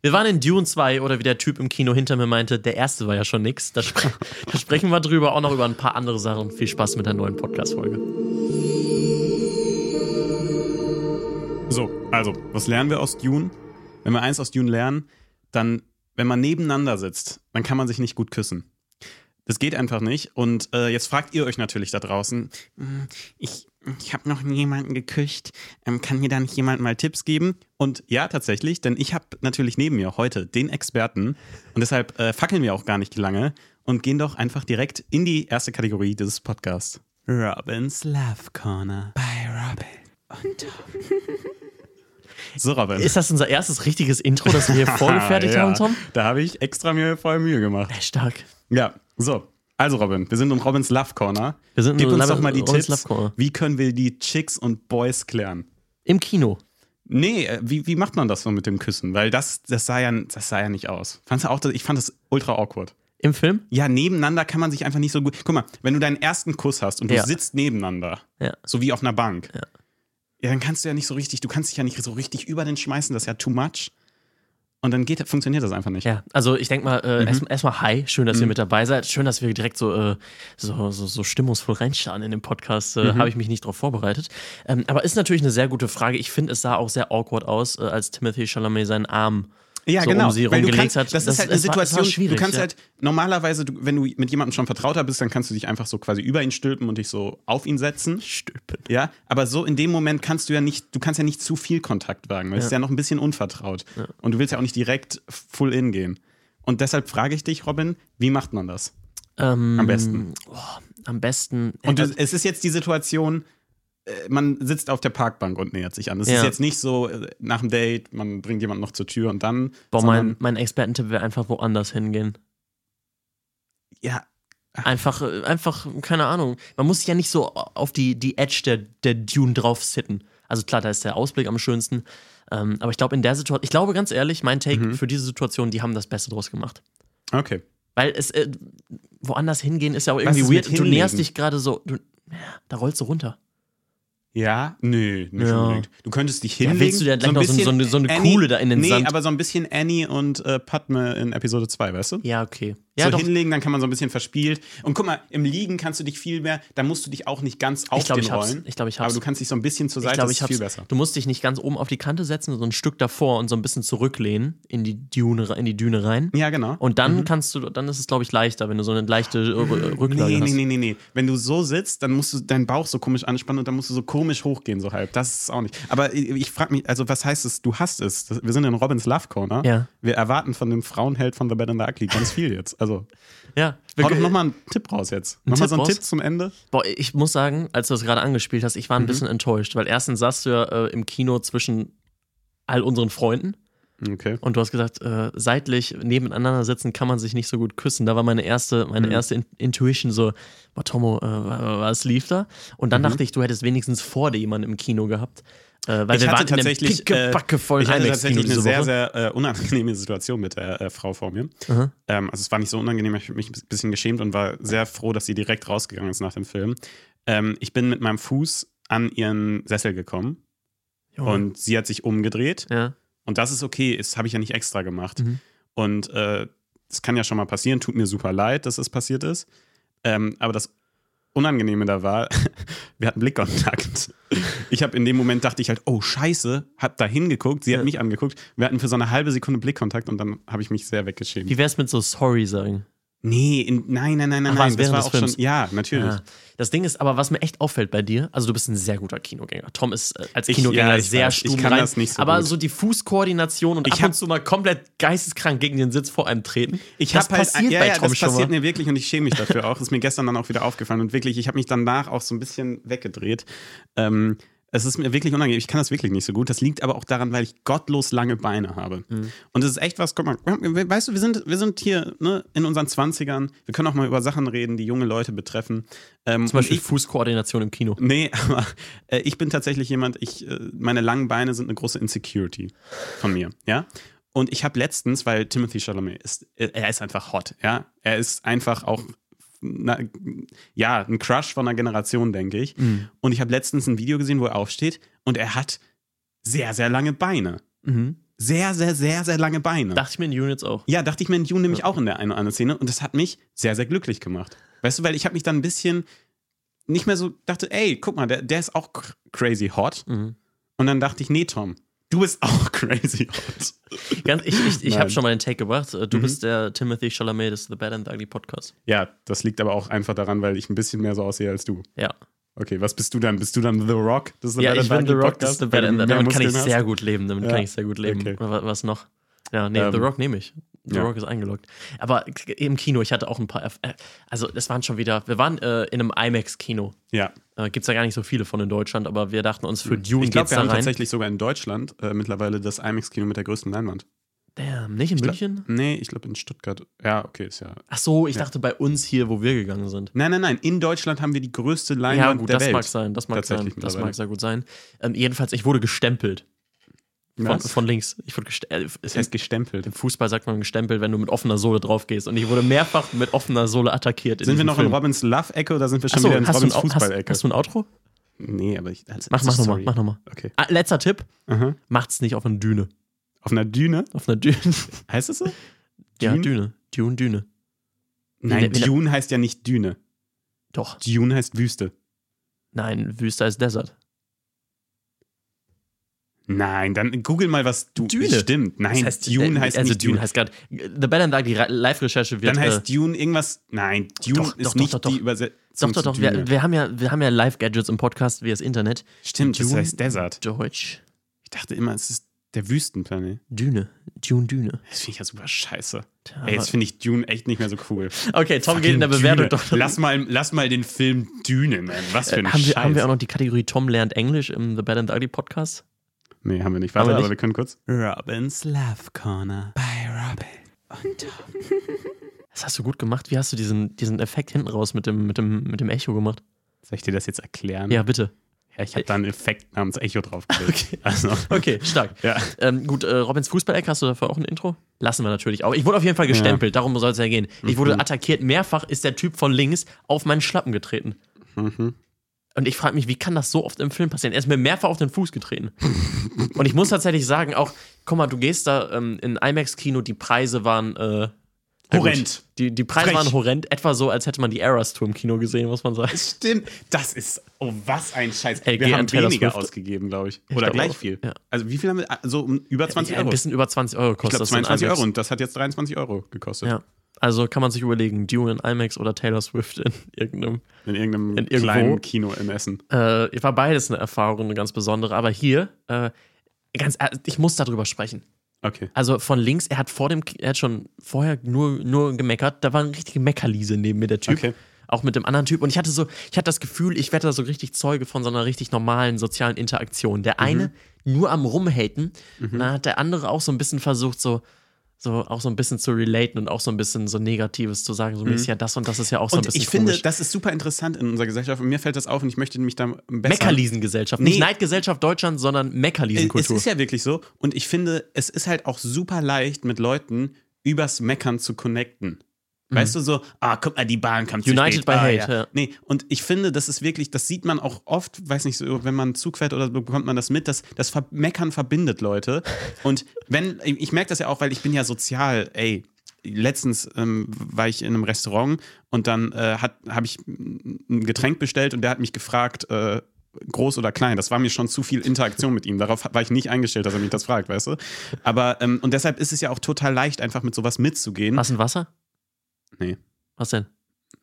Wir waren in Dune 2 oder wie der Typ im Kino hinter mir meinte, der erste war ja schon nix. Da, spre da sprechen wir drüber, auch noch über ein paar andere Sachen. Viel Spaß mit der neuen Podcast-Folge. So, also, was lernen wir aus Dune? Wenn wir eins aus Dune lernen, dann, wenn man nebeneinander sitzt, dann kann man sich nicht gut küssen. Das geht einfach nicht. Und äh, jetzt fragt ihr euch natürlich da draußen, "Hm, ich, ich habe noch nie jemanden geküsst. Ähm, kann mir da nicht jemand mal Tipps geben? Und ja, tatsächlich, denn ich habe natürlich neben mir heute den Experten. Und deshalb äh, fackeln wir auch gar nicht lange und gehen doch einfach direkt in die erste Kategorie dieses Podcasts. Robins Love Corner. Bei Robin und Tom. So, Robin. Ist das unser erstes richtiges Intro, das wir hier vorgefertigt Ja, haben, Tom? Da habe ich extra mir voll Mühe gemacht. Stark. Ja, so. Also, Robin, wir sind in Robins Love Corner. Wir sind in Gib uns Love- doch mal die Robins Tipps. Wie können wir die Chicks und Boys klären? Im Kino. Nee, äh, wie, wie macht man das so mit dem Küssen? Weil das, das, sah, ja, das sah ja nicht aus. Fandst du auch, ich fand das ultra awkward. Im Film? Ja, nebeneinander kann man sich einfach nicht so gut. Guck mal, wenn du deinen ersten Kuss hast und du Ja. sitzt nebeneinander, Ja. so wie auf einer Bank, Ja. ja, dann kannst du ja nicht so richtig, du kannst dich ja nicht so richtig über den schmeißen, das ist ja too much. Und dann geht, funktioniert das einfach nicht. Ja, also ich denke mal, Mhm. äh, erstmal erst hi, schön, dass ihr mit dabei seid. Schön, dass wir direkt so, äh, so, so, so stimmungsvoll reinstarren in den Podcast. Äh, Mhm. Habe ich mich nicht drauf vorbereitet. Ähm, aber ist natürlich eine sehr gute Frage. Ich finde, es sah auch sehr awkward aus, äh, als Timothy Chalamet seinen Arm Ja, so genau. um sie Weil du rumgelegt kannst, hat. Das, ist halt eine Situation, schwierig, du kannst ja. halt normalerweise, du, wenn du mit jemandem schon vertrauter bist, dann kannst du dich einfach so quasi über ihn stülpen und dich so auf ihn setzen. Stülpen. Ja, aber so in dem Moment kannst du ja nicht, du kannst ja nicht zu viel Kontakt wagen, weil es ist ja noch ein bisschen unvertraut. Und du willst ja auch nicht direkt full in gehen. Und deshalb frage ich dich, Robin, wie macht man das? Ähm, Am besten. Oh, am besten. Und du, es ist jetzt die Situation, äh, man sitzt auf der Parkbank und nähert sich an. Es Ja. ist jetzt nicht so äh, nach dem Date, man bringt jemanden noch zur Tür und dann. boah, mein, mein Expertentipp wäre einfach woanders hingehen. ja, Einfach, äh, einfach, keine Ahnung. Man muss sich ja nicht so auf die, die Edge der, der Dune drauf sitten. Also klar, da ist der Ausblick am schönsten. Ähm, aber ich glaube, in der Situation, ich glaube ganz ehrlich, mein Take Mhm. für diese Situation, die haben das Beste draus gemacht. okay. Weil es, äh, woanders hingehen ist ja auch irgendwie weird. Du näherst dich gerade so, du, da rollst du runter. Ja, nö, nicht Ja. unbedingt. Du könntest dich Ja, hinlegen. willst du dir gleich ein noch so, so, eine, so eine Annie- Kuhle da in den nee, Sand? aber so ein bisschen Annie und äh, Padme in Episode 2, weißt du? ja, okay. Ja, so doch. hinlegen, dann kann man so ein bisschen verspielt. Und guck mal, im Liegen kannst du dich viel mehr, da musst du dich auch nicht ganz auf Ich glaube, den ich hab's. rollen. Ich glaube, ich aber hab's. du kannst dich so ein bisschen zur Ich Seite, glaube, das ich ist viel hab's. besser. Du musst dich nicht ganz oben auf die Kante setzen, so ein Stück davor und so ein bisschen zurücklehnen in die Dune, in die Düne rein. Ja, genau. Und dann kannst du, dann ist es, glaube ich, leichter, wenn du so eine leichte äh, Rücklage Nee, hast. nee, nee, nee, nee. Wenn du so sitzt, dann musst du deinen Bauch so komisch anspannen und dann musst du so komisch hochgehen, so halb. Das ist auch nicht. Aber ich, ich frage mich, also was heißt es, du hast es? Wir sind in Robins Love Corner. Ja. Wir erwarten von dem Frauenheld von The Bad and the Ugly ganz viel jetzt. Also, Ja. hau doch nochmal einen Tipp raus jetzt. Nochmal Tipp so einen raus? Tipp zum Ende. Boah, ich muss sagen, als du das gerade angespielt hast, ich war ein Mhm. bisschen enttäuscht, weil erstens saßt du ja äh, im Kino zwischen all unseren Freunden Okay. und du hast gesagt, äh, seitlich nebeneinander sitzen kann man sich nicht so gut küssen. Da war meine erste, meine Mhm. erste In Intuition so, boah, Tomo, äh, wa- was lief da? Und Mhm. dann dachte ich, du hättest wenigstens vor dir jemanden im Kino gehabt. Äh, weil Ich wir hatte waren tatsächlich, in einem pickebacke vollen ich hatte tatsächlich eine sehr, sehr äh, unangenehme Situation mit der äh, Frau vor mir. Aha. Ähm, also es war nicht so unangenehm, ich habe mich ein bisschen geschämt und war sehr froh, dass sie direkt rausgegangen ist nach dem Film. Ähm, ich bin mit meinem Fuß an ihren Sessel gekommen Junge. und sie hat sich umgedreht. ja. Und das ist okay, das habe ich ja nicht extra gemacht. Mhm. Und äh, das kann ja schon mal passieren, tut mir super leid, dass das passiert ist. Ähm, aber das Unangenehme da war, wir hatten Blickkontakt. Ich habe in dem Moment dachte ich halt, oh Scheiße, hab da hingeguckt, sie hat Ja. mich angeguckt. Wir hatten für so eine halbe Sekunde Blickkontakt und dann habe ich mich sehr weggeschämt. Wie wär's mit so Sorry sagen? Nee, in, nein, nein, nein, nein, Ach, nein. Das war auch schon. Films? Ja, natürlich. Ja. Das Ding ist aber, was mir echt auffällt bei dir, also du bist ein sehr guter Kinogänger. Tom ist äh, als Ich- Kinogänger ja, ich sehr weiß. Ich stumm kann rein, das nicht so aber gut. so die Fußkoordination und Ich ab hab- und zu mal komplett geisteskrank gegen den Sitz vor einem treten. Ich das habe halt, passiert ja, bei ja, Tom das schon passiert mal. mir wirklich und ich schäme mich dafür auch. Ist mir gestern dann auch wieder aufgefallen und wirklich, ich habe mich danach auch so ein bisschen weggedreht. Ähm, es ist mir wirklich unangenehm. Ich kann das wirklich nicht so gut. Das liegt aber auch daran, weil ich gottlos lange Beine habe. Mhm. Und das ist echt was, guck mal, weißt du, wir sind, wir sind hier ne, in unseren 20ern. Wir können auch mal über Sachen reden, die junge Leute betreffen. Ähm, Zum Beispiel ich, Fußkoordination im Kino. Nee, aber äh, ich bin tatsächlich jemand, ich, äh, meine langen Beine sind eine große Insecurity von mir, ja. Und ich habe letztens, weil Timothy Chalamet ist, äh, er ist einfach hot, ja. Er ist einfach auch, na, ja, ein Crush von einer Generation, denke ich. Mhm. Und ich habe letztens ein Video gesehen, wo er aufsteht und er hat sehr, sehr lange Beine. Mhm. sehr, sehr, sehr, sehr lange Beine. Dachte ich mir in Dune jetzt auch. Ja, dachte ich mir in Dune nämlich auch in der einen oder anderen Szene und das hat mich sehr, sehr glücklich gemacht. Weißt du, weil ich habe mich dann ein bisschen nicht mehr so dachte, ey, guck mal, der, der ist auch cr- crazy hot. Mhm. Und dann dachte ich, nee, Tom, du bist auch crazy hot. Ganz, ich ich, ich habe. Mhm. schon mal einen Take gebracht. Du bist der Timothy Chalamet des The Bad and the Ugly Podcast. Ja, das liegt aber auch einfach daran, weil ich ein bisschen mehr so aussehe als du. Ja. Okay, was bist du dann? Bist du dann The Rock? Das ist Ja, Bad ich and bin The Ugly Rock Podcast, des The Bad and mehr Damit kann ich sehr gut leben. Damit Ja. kann ich sehr gut leben. Okay. Oder wa- Was noch? Ja, nee, Ähm, The Rock nehme ich. The ja. Rock ist eingeloggt. Aber im Kino, ich hatte auch ein paar. Äh, Also, das waren schon wieder. Wir waren äh, in einem IMAX-Kino. Ja. Äh, Gibt es ja gar nicht so viele von in Deutschland, aber wir dachten uns, für Dune Ich glaube, geht's wir da haben rein. tatsächlich sogar in Deutschland äh, mittlerweile das IMAX-Kino mit der größten Leinwand. Damn, nicht in glaub- München? Nee, ich glaube in Stuttgart. Ja, okay, ist ja. Ach so, ich Ja. dachte bei uns hier, wo wir gegangen sind. Nein, nein, nein. In Deutschland haben wir die größte Ja, Leinwand gut, der das Welt. mag sein. Das mag sein. Das mag sehr gut sein. Ähm, jedenfalls, ich wurde gestempelt. Von, von links. Ich wurde gestempelt. Das heißt gestempelt. Im Fußball sagt man gestempelt, wenn du mit offener Sohle drauf gehst. Und ich wurde mehrfach mit offener Sohle attackiert. Sind wir noch Film. in Robins Love-Ecke oder sind wir schon Achso, wieder in Robins Au- hast, Fußball-Ecke? hast du ein Outro? Nee, aber ich. Also, Mach, mach nochmal, mach nochmal. Okay. Ah, letzter Tipp: Aha. Macht's nicht auf einer Düne. Auf einer Düne? Auf einer Düne. Heißt es so? ja, Dune? Düne. Dune, Düne. Nein, wie ne- Dune heißt ja nicht Düne. Doch. Dune heißt Wüste. Nein, Wüste ist Desert. Nein, dann google mal, was du. Düne. Stimmt. Nein, Das heißt, Dune äh, heißt also nicht Dune Dune. heißt gerade. The Bad and the Ugly Re- Live-Recherche wird. Dann äh, heißt Dune irgendwas. Nein, Dune Doch, ist doch, nicht doch, doch, die doch. Übersetzung. doch, doch, doch. Wir, wir haben ja, wir haben ja Live-Gadgets im Podcast wie das Internet. Stimmt, das Dune- heißt Desert. Deutsch. Ich dachte immer, es ist der Wüstenplanet. Düne. Dune, Düne. Das finde ich ja super scheiße. Tja, Ey, jetzt finde ich Dune echt nicht mehr so cool. Okay, Tom geht in der Fucking Bewertung doch. Lass mal, lass mal den Film Düne nennen. Was für ein Äh, haben, Scheiß. wir, haben wir auch noch die Kategorie Tom lernt Englisch im The Bad and the Ugly Podcast? Nee, haben wir nicht. Warte, wir aber nicht? wir können kurz. Robins Love Corner bei Robin und Tom. Das hast du gut gemacht. Wie hast du diesen, diesen Effekt hinten raus mit dem, mit, dem, mit dem Echo gemacht? Soll ich dir das jetzt erklären? Ja, bitte. Ja, ich habe da einen Effekt namens Echo draufgelegt. Okay. Also, Okay, stark. ja. Ähm, gut, äh, Robins Fußballeck, hast du dafür auch ein Intro? Lassen wir natürlich auch. Ich wurde auf jeden Fall gestempelt, darum soll es ja gehen. Ich wurde Mhm. attackiert. Mehrfach ist der Typ von links auf meinen Schlappen getreten. Mhm. Und ich frage mich, wie kann das so oft im Film passieren? Er ist mir mehrfach auf den Fuß getreten. Und ich muss tatsächlich sagen, auch, guck mal, du gehst da ähm, in IMAX-Kino, die Preise waren. Äh, Horrend. Die, die Preise Frech. waren horrend. Etwa so, als hätte man die Eras Tour im Kino gesehen, muss man sagen. Stimmt. Das ist, oh, was ein Scheiß. Ey, wir haben Taylor weniger Swift. ausgegeben, glaube ich. Ich Oder glaub gleich auch. viel. Ja. Also, wie viel haben wir? So um über 20 Ja, Euro. ein bisschen über 20 Euro ich kostet glaube, das in 22 IMAX. Euro. Und das hat jetzt 23 Euro gekostet. Ja. Also kann man sich überlegen, Dune in IMAX oder Taylor Swift in irgendeinem. In irgendeinem In irgendwo. kleinen Kino in Essen. Äh, war beides eine Erfahrung, eine ganz besondere. Aber hier, äh, ganz, ich muss darüber sprechen. Okay. Also von links, er hat vor dem, er hat schon vorher nur, nur gemeckert. Da war eine richtige Meckerliese neben mir, der Typ. Okay. Auch mit dem anderen Typ. Und ich hatte so, ich hatte das Gefühl, ich werde da so richtig Zeuge von so einer richtig normalen sozialen Interaktion. Der eine nur am Rumhaten, und dann hat der andere auch so ein bisschen versucht, so, so auch so ein bisschen zu relaten und auch so ein bisschen so Negatives zu sagen. So mäßig, ja, das und das ist ja auch so ein bisschen ich finde, komisch. das ist super interessant in unserer Gesellschaft und mir fällt das auf und ich möchte mich da besser. Meckerliesengesellschaft. Nicht Nee. Neidgesellschaft Deutschland, sondern Es Meckerliesenkultur. ist ja wirklich so und ich finde, es ist halt auch super leicht mit Leuten übers Meckern zu connecten. Weißt du so, ah, guck mal, die Bahn kam zu Mhm. United spät. by ah, Hate, ja. ja. Nee, und ich finde, das ist wirklich, das sieht man auch oft, weiß nicht, so, wenn man Zug fährt oder so, bekommt man das mit, dass das Meckern verbindet Leute. Und wenn, ich merke das ja auch, weil ich bin ja sozial, ey. Letztens ähm, war ich in einem Restaurant und dann äh, habe ich ein Getränk bestellt und der hat mich gefragt, äh, groß oder klein. Das war mir schon zu viel Interaktion mit ihm. Darauf war ich nicht eingestellt, dass er mich das fragt, weißt du? Aber, ähm, und deshalb ist es ja auch total leicht, einfach mit sowas mitzugehen. Was, ein Wasser? Nee, Was denn?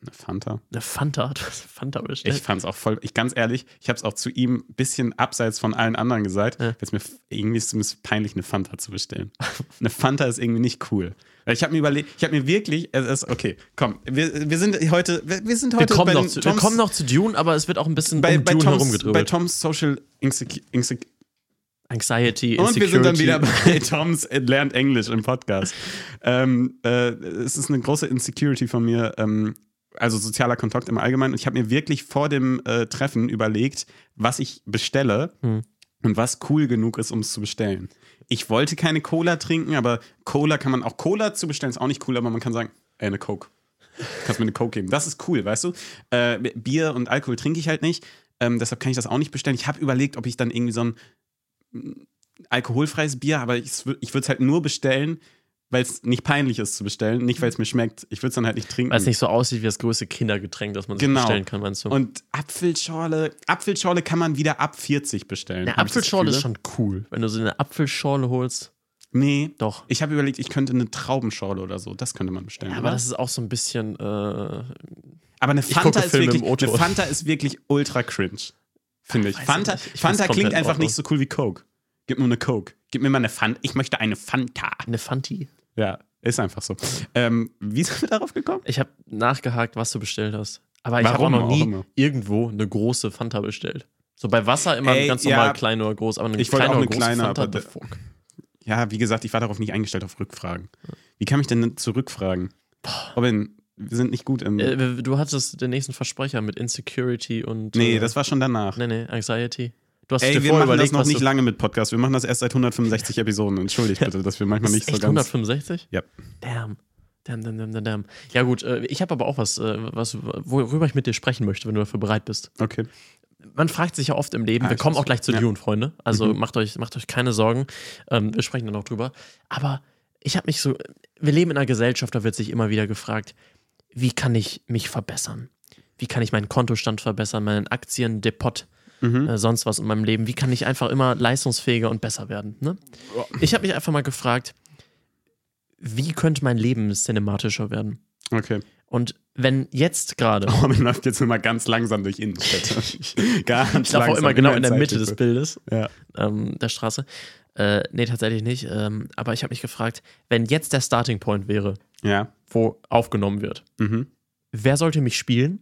eine Fanta. Eine Fanta? Du hast Fanta bestellt? Ich fand es auch voll, ich ganz ehrlich, ich habe es auch zu ihm ein bisschen abseits von allen anderen gesagt, Ja. weil es mir irgendwie ist es peinlich, eine Fanta zu bestellen. eine Fanta ist irgendwie nicht cool. Ich habe mir überlegt, ich habe mir wirklich, es ist, okay, komm, wir, wir sind heute, wir, wir sind wir, heute kommen bei noch zu, wir Toms- kommen noch zu Dune, aber es wird auch ein bisschen bei, um bei, Dune Toms, bei herumgedröbelt. Toms Social Insec Insec Anxiety, Und wir sind dann Insecurity. wieder bei Toms lernt Englisch im Podcast. ähm, äh, es ist eine große Insecurity von mir, ähm, also sozialer Kontakt im Allgemeinen. Und ich habe mir wirklich vor dem äh, Treffen überlegt, was ich bestelle Hm. und was cool genug ist, um es zu bestellen. Ich wollte keine Cola trinken, aber Cola kann man auch Cola zu bestellen, ist auch nicht cool, aber man kann sagen, ey, eine Coke. Kannst mir eine Coke geben. Das ist cool, weißt du? Äh, Bier und Alkohol trinke ich halt nicht. Ähm, deshalb kann ich das auch nicht bestellen. Ich habe überlegt, ob ich dann irgendwie so ein alkoholfreies Bier, aber ich, ich würde es halt nur bestellen, weil es nicht peinlich ist zu bestellen, nicht weil es mir schmeckt. Ich würde es dann halt nicht trinken. Weil es nicht so aussieht wie das größte Kindergetränk, das man sich Genau. bestellen kann, meinst du? Und Apfelschorle, Apfelschorle kann man wieder ab 40 bestellen. eine Apfelschorle ist schon cool. Wenn du so eine Apfelschorle holst, Nee. doch. Ich habe überlegt, ich könnte eine Traubenschorle oder so. Das könnte man bestellen. Ja, oder? aber das ist auch so ein bisschen. Äh, aber eine Fanta, ist Filme wirklich, eine Fanta ist wirklich ultra cringe. Finde ich. Weiß ich Fanta, nicht. Ich Fanta klingt in einfach nicht so cool wie Coke. Gib mir eine Coke. Gib mir mal eine Fanta. Ich möchte eine Fanta. eine Fanti. Ja, ist einfach so. Ähm, wie sind wir darauf gekommen? Ich habe nachgehakt, was du bestellt hast. Aber ich habe auch noch auch nie immer? irgendwo eine große Fanta bestellt. So bei Wasser immer Ey, ganz ja. normal klein oder groß, aber eine Ich kleine auch oder eine kleine, Fanta, aber. Ja, wie gesagt, ich war darauf nicht eingestellt auf Rückfragen. Wie kann ich denn zurückfragen? Robin, wir sind nicht gut im. Äh, du hattest den nächsten Versprecher mit Insecurity und. nee, äh, das war schon danach. Nee, nee, Anxiety. Du hast Ey, wir machen das noch nicht lange mit Podcast. Wir machen das erst seit 165 Episoden. Entschuldigt bitte, dass wir manchmal nicht so ganz. 165? Ja. Damn. Damn, damn, damn, damn, damn. Ja, gut, äh, ich habe aber auch was, äh, was, worüber ich mit dir sprechen möchte, wenn du dafür bereit bist. Okay. Man fragt sich ja oft im Leben, Ah, wir kommen auch gleich zu Ja. Dune, Freunde. Also Mhm. macht, euch, macht euch keine Sorgen. Ähm, wir sprechen dann noch drüber. Aber ich habe mich so, wir leben in einer Gesellschaft, da wird sich immer wieder gefragt, wie kann ich mich verbessern? Wie kann ich meinen Kontostand verbessern, meinen Aktiendepot, Mhm. äh, sonst was in meinem Leben? Wie kann ich einfach immer leistungsfähiger und besser werden? Ne? Ja. Ich habe mich einfach mal gefragt, wie könnte mein Leben cinematischer werden? Okay. Und wenn jetzt gerade, Robin läuft jetzt nur mal ganz langsam durch Innenstädte. ganz ich laufe auch immer genau in der. Mitte des Bildes, Ja. ähm, der Straße. Äh, nee, tatsächlich nicht. Ähm, aber ich habe mich gefragt, wenn jetzt der Starting Point wäre, Ja. wo aufgenommen wird, Mhm. wer sollte mich spielen?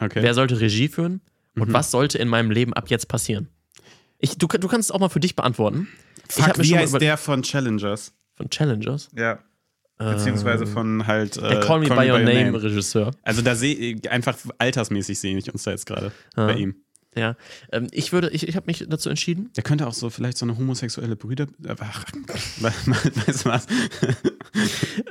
Okay. Wer sollte Regie führen? Und Mhm. was sollte in meinem Leben ab jetzt passieren? Ich, du, du kannst es auch mal für dich beantworten. ich Fuck, wie heißt der von Challengers? Von Challengers. Ja. Beziehungsweise Ähm, von halt. Der äh, Call Me By Your Name Regisseur. Also da sehe ich einfach altersmäßig sehe ich uns da jetzt gerade Ja. bei ihm. Ja. Ähm, ich würde, ich, ich habe mich dazu entschieden. Der könnte auch so vielleicht so eine homosexuelle Brüder. Ach, weißt du was?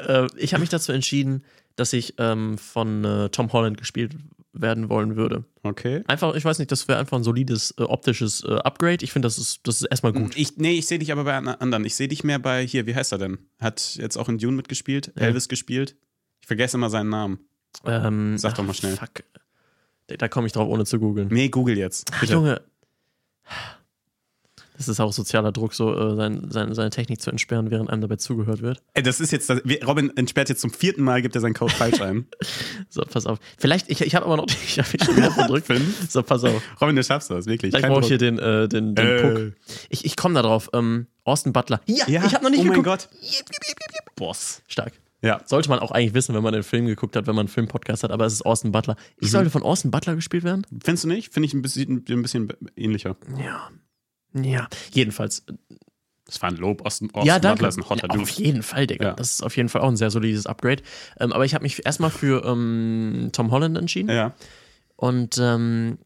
Äh, ich habe mich dazu entschieden, dass ich ähm, von äh, Tom Holland gespielt werden wollen würde. Okay. Einfach, ich weiß nicht, das wäre einfach ein solides äh, optisches äh, Upgrade. Ich finde, das ist, das ist erstmal gut. Ich, nee, ich sehe dich aber bei an- anderen. Ich sehe dich mehr bei hier, wie heißt er denn? Hat jetzt auch in Dune mitgespielt, Ja. Elvis gespielt. Ich vergesse immer seinen Namen. Ähm, Sag doch mal schnell. Fuck. Da, komme ich drauf, ohne zu googeln. Nee, Google jetzt. Ach. Junge. Das ist auch sozialer Druck, so äh, sein, sein, seine Technik zu entsperren, während einem dabei zugehört wird. Ey, das ist jetzt, das, Robin entsperrt jetzt zum vierten Mal, gibt er seinen Code falsch ein. So, pass auf. Vielleicht, ich, ich habe aber noch, ich habe schon wieder verdrückt. so, pass auf. Robin, du schaffst das, wirklich. Vielleicht brauche ich hier den, äh, den, den Äh. Puck. Ich, ich komme da drauf. Ähm, Austin Butler. Ja, Ja, ich habe noch nicht oh mein geguckt. Gott. Boss. Stark. Ja. Sollte man auch eigentlich wissen, wenn man den Film geguckt hat, wenn man einen Filmpodcast hat, aber es ist Austin Butler. Mhm. Ich sollte von Austin Butler gespielt werden? Findest du nicht? Finde ich ein bisschen, ein bisschen ähnlicher. Ja. Ja. Jedenfalls. Das war ein Lob. Austin, Austin ja. Butler ist ein hotter ja, Dude. auf jeden Fall, Digga. Ja. Das ist auf jeden Fall auch ein sehr solides Upgrade. Ähm, aber ich habe mich erstmal für ähm, Tom Holland entschieden. Ja. Und ähm,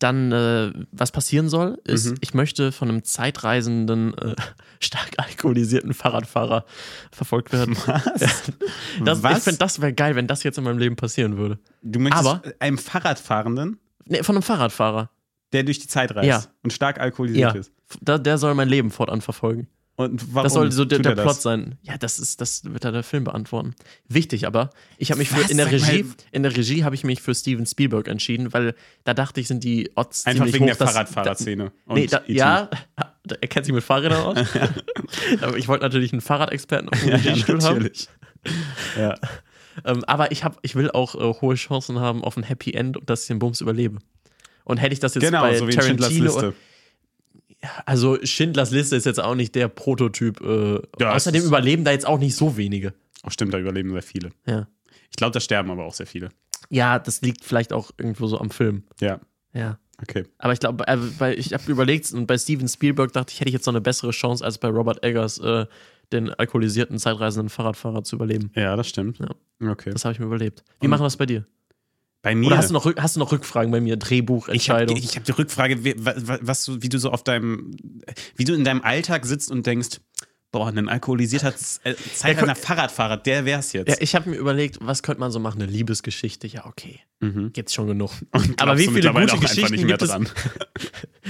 dann, äh, was passieren soll, ist, Mhm. ich möchte von einem zeitreisenden, äh, stark alkoholisierten Fahrradfahrer verfolgt werden. Was? Das, Was? Ich finde, das wäre geil, wenn das jetzt in meinem Leben passieren würde. Du möchtest Aber- einem Fahrradfahrenden, Nee, von einem Fahrradfahrer. der durch die Zeit reist Ja. und stark alkoholisiert Ja. ist. Da, der soll mein Leben fortan verfolgen. Und warum Das soll so der, der er Plot das? sein. Ja, das ist, das wird da der Film beantworten. Wichtig aber, ich habe mich für, in der Regie, in der Regie habe ich mich für Steven Spielberg entschieden, weil da dachte ich, sind die Odds Einfach ziemlich wegen hoch, der Fahrradfahrerszene. Da, nee, da, E.T.. ja, er kennt sich mit Fahrrädern aus. aber ich wollte natürlich einen Fahrradexperten auf dem Ja, ja, Regiestuhl haben. natürlich. Ja. Ähm, aber ich, hab, ich will auch äh, hohe Chancen haben auf ein Happy End und dass ich den Bums überlebe. Und hätte ich das jetzt Genau, bei so wie Tarantino, Liste. Also Schindlers Liste ist jetzt auch nicht der Prototyp. Äh, Ja, es außerdem überleben da jetzt auch nicht so wenige. Oh, stimmt, da überleben sehr viele. Ja. Ich glaube, da sterben aber auch sehr viele. ja, das liegt vielleicht auch irgendwo so am Film. Ja, Ja. okay. Aber ich glaube, äh, bei- ich habe überlegt und bei Steven Spielberg dachte ich, hätte ich jetzt noch eine bessere Chance als bei Robert Eggers, äh, den alkoholisierten, zeitreisenden Fahrradfahrer zu überleben. Ja, das stimmt. Ja. Okay. Das habe ich mir überlebt. Wie Und- machen wir das bei dir? Bei mir. Oder hast du noch, hast du noch Rückfragen bei mir? Drehbuch, ich habe Entscheidung? ich hab die Rückfrage, wie, wa- wa- was wie du so auf deinem, wie du in deinem Alltag sitzt und denkst, Boah, ein alkoholisierter äh, zeitreisender Fahrradfahrer, der wär's jetzt. Ja, ich habe mir überlegt, was könnte man so machen? Eine Liebesgeschichte. Ja, okay. Mhm. Gibt's schon genug. Aber wie viele gute Geschichten nicht mehr gibt es? dran.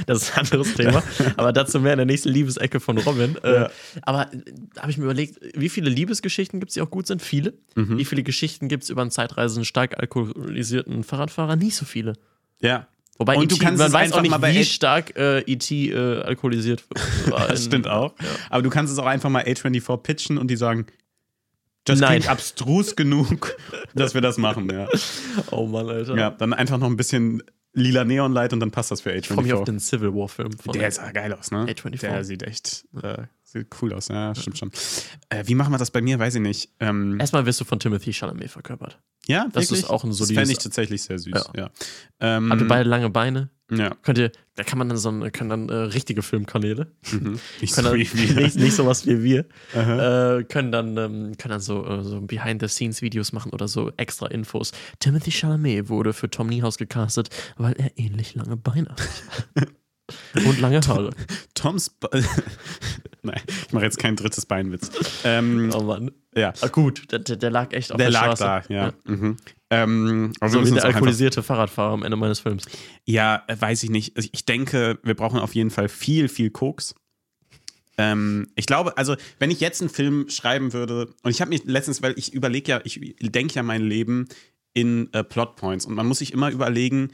Das ist ein anderes Thema. Aber dazu mehr in der nächsten Liebesecke von Robin. Äh, Ja. aber äh, habe ich mir überlegt, wie viele Liebesgeschichten gibt es, die auch gut sind? Viele. Mhm. Wie viele Geschichten gibt es über einen zeitreisenden, stark alkoholisierten Fahrradfahrer? Nicht so viele. Ja. Wobei Und du E.T., kannst man es weiß einfach auch nicht, mal bei wie stark äh, E.T. Äh, alkoholisiert war. Das stimmt auch. Aber du kannst es auch einfach mal A24 pitchen und die sagen, das Nein. klingt abstrus genug, dass wir das machen, ja. Oh Mann, Alter. Ja, dann einfach noch ein bisschen lila Neonlight und dann passt das für Ich freue mich auf A24. den Civil War Film. Von Der sah geil aus, ne? A24. Der sieht echt äh, sieht cool aus, ja, stimmt schon. Äh, wie machen wir das bei mir? Weiß ich nicht. Ähm, Erstmal wirst du von Timothy Chalamet verkörpert. ja, das wirklich? ist auch ein Das solides- fände ich tatsächlich sehr süß, ja. Ja. Ähm, Habt ihr beide lange Beine? Ja. Könnt ihr, da kann man dann so ein, können dann äh, richtige Filmkanäle, Mhm. Nicht so dann, wie wir. nicht, nicht sowas wie wir, äh, können dann, ähm, können dann so, äh, so Behind-the-Scenes-Videos machen oder so extra Infos. Timothy Chalamet wurde für Tom Niehaus gecastet, weil er ähnlich lange Beine hat. Und lange Haare. Toms. Nein, ich mache jetzt kein drittes Beinwitz. Ähm, Oh Mann. ja. Ah, gut, der, der, lag echt auf Der der, lag Straße. da, ja. Mhm. Ähm, wir So wie der alkoholisierte Fahrradfahrer am Ende meines Films. ja, äh, weiß ich nicht. Also ich denke, wir brauchen auf jeden Fall viel, viel Koks. Ähm, ich glaube, also, wenn ich jetzt einen Film schreiben würde, und ich habe mich letztens, weil ich überlege ja, ich denke ja mein Leben in äh, Plotpoints und man muss sich immer überlegen,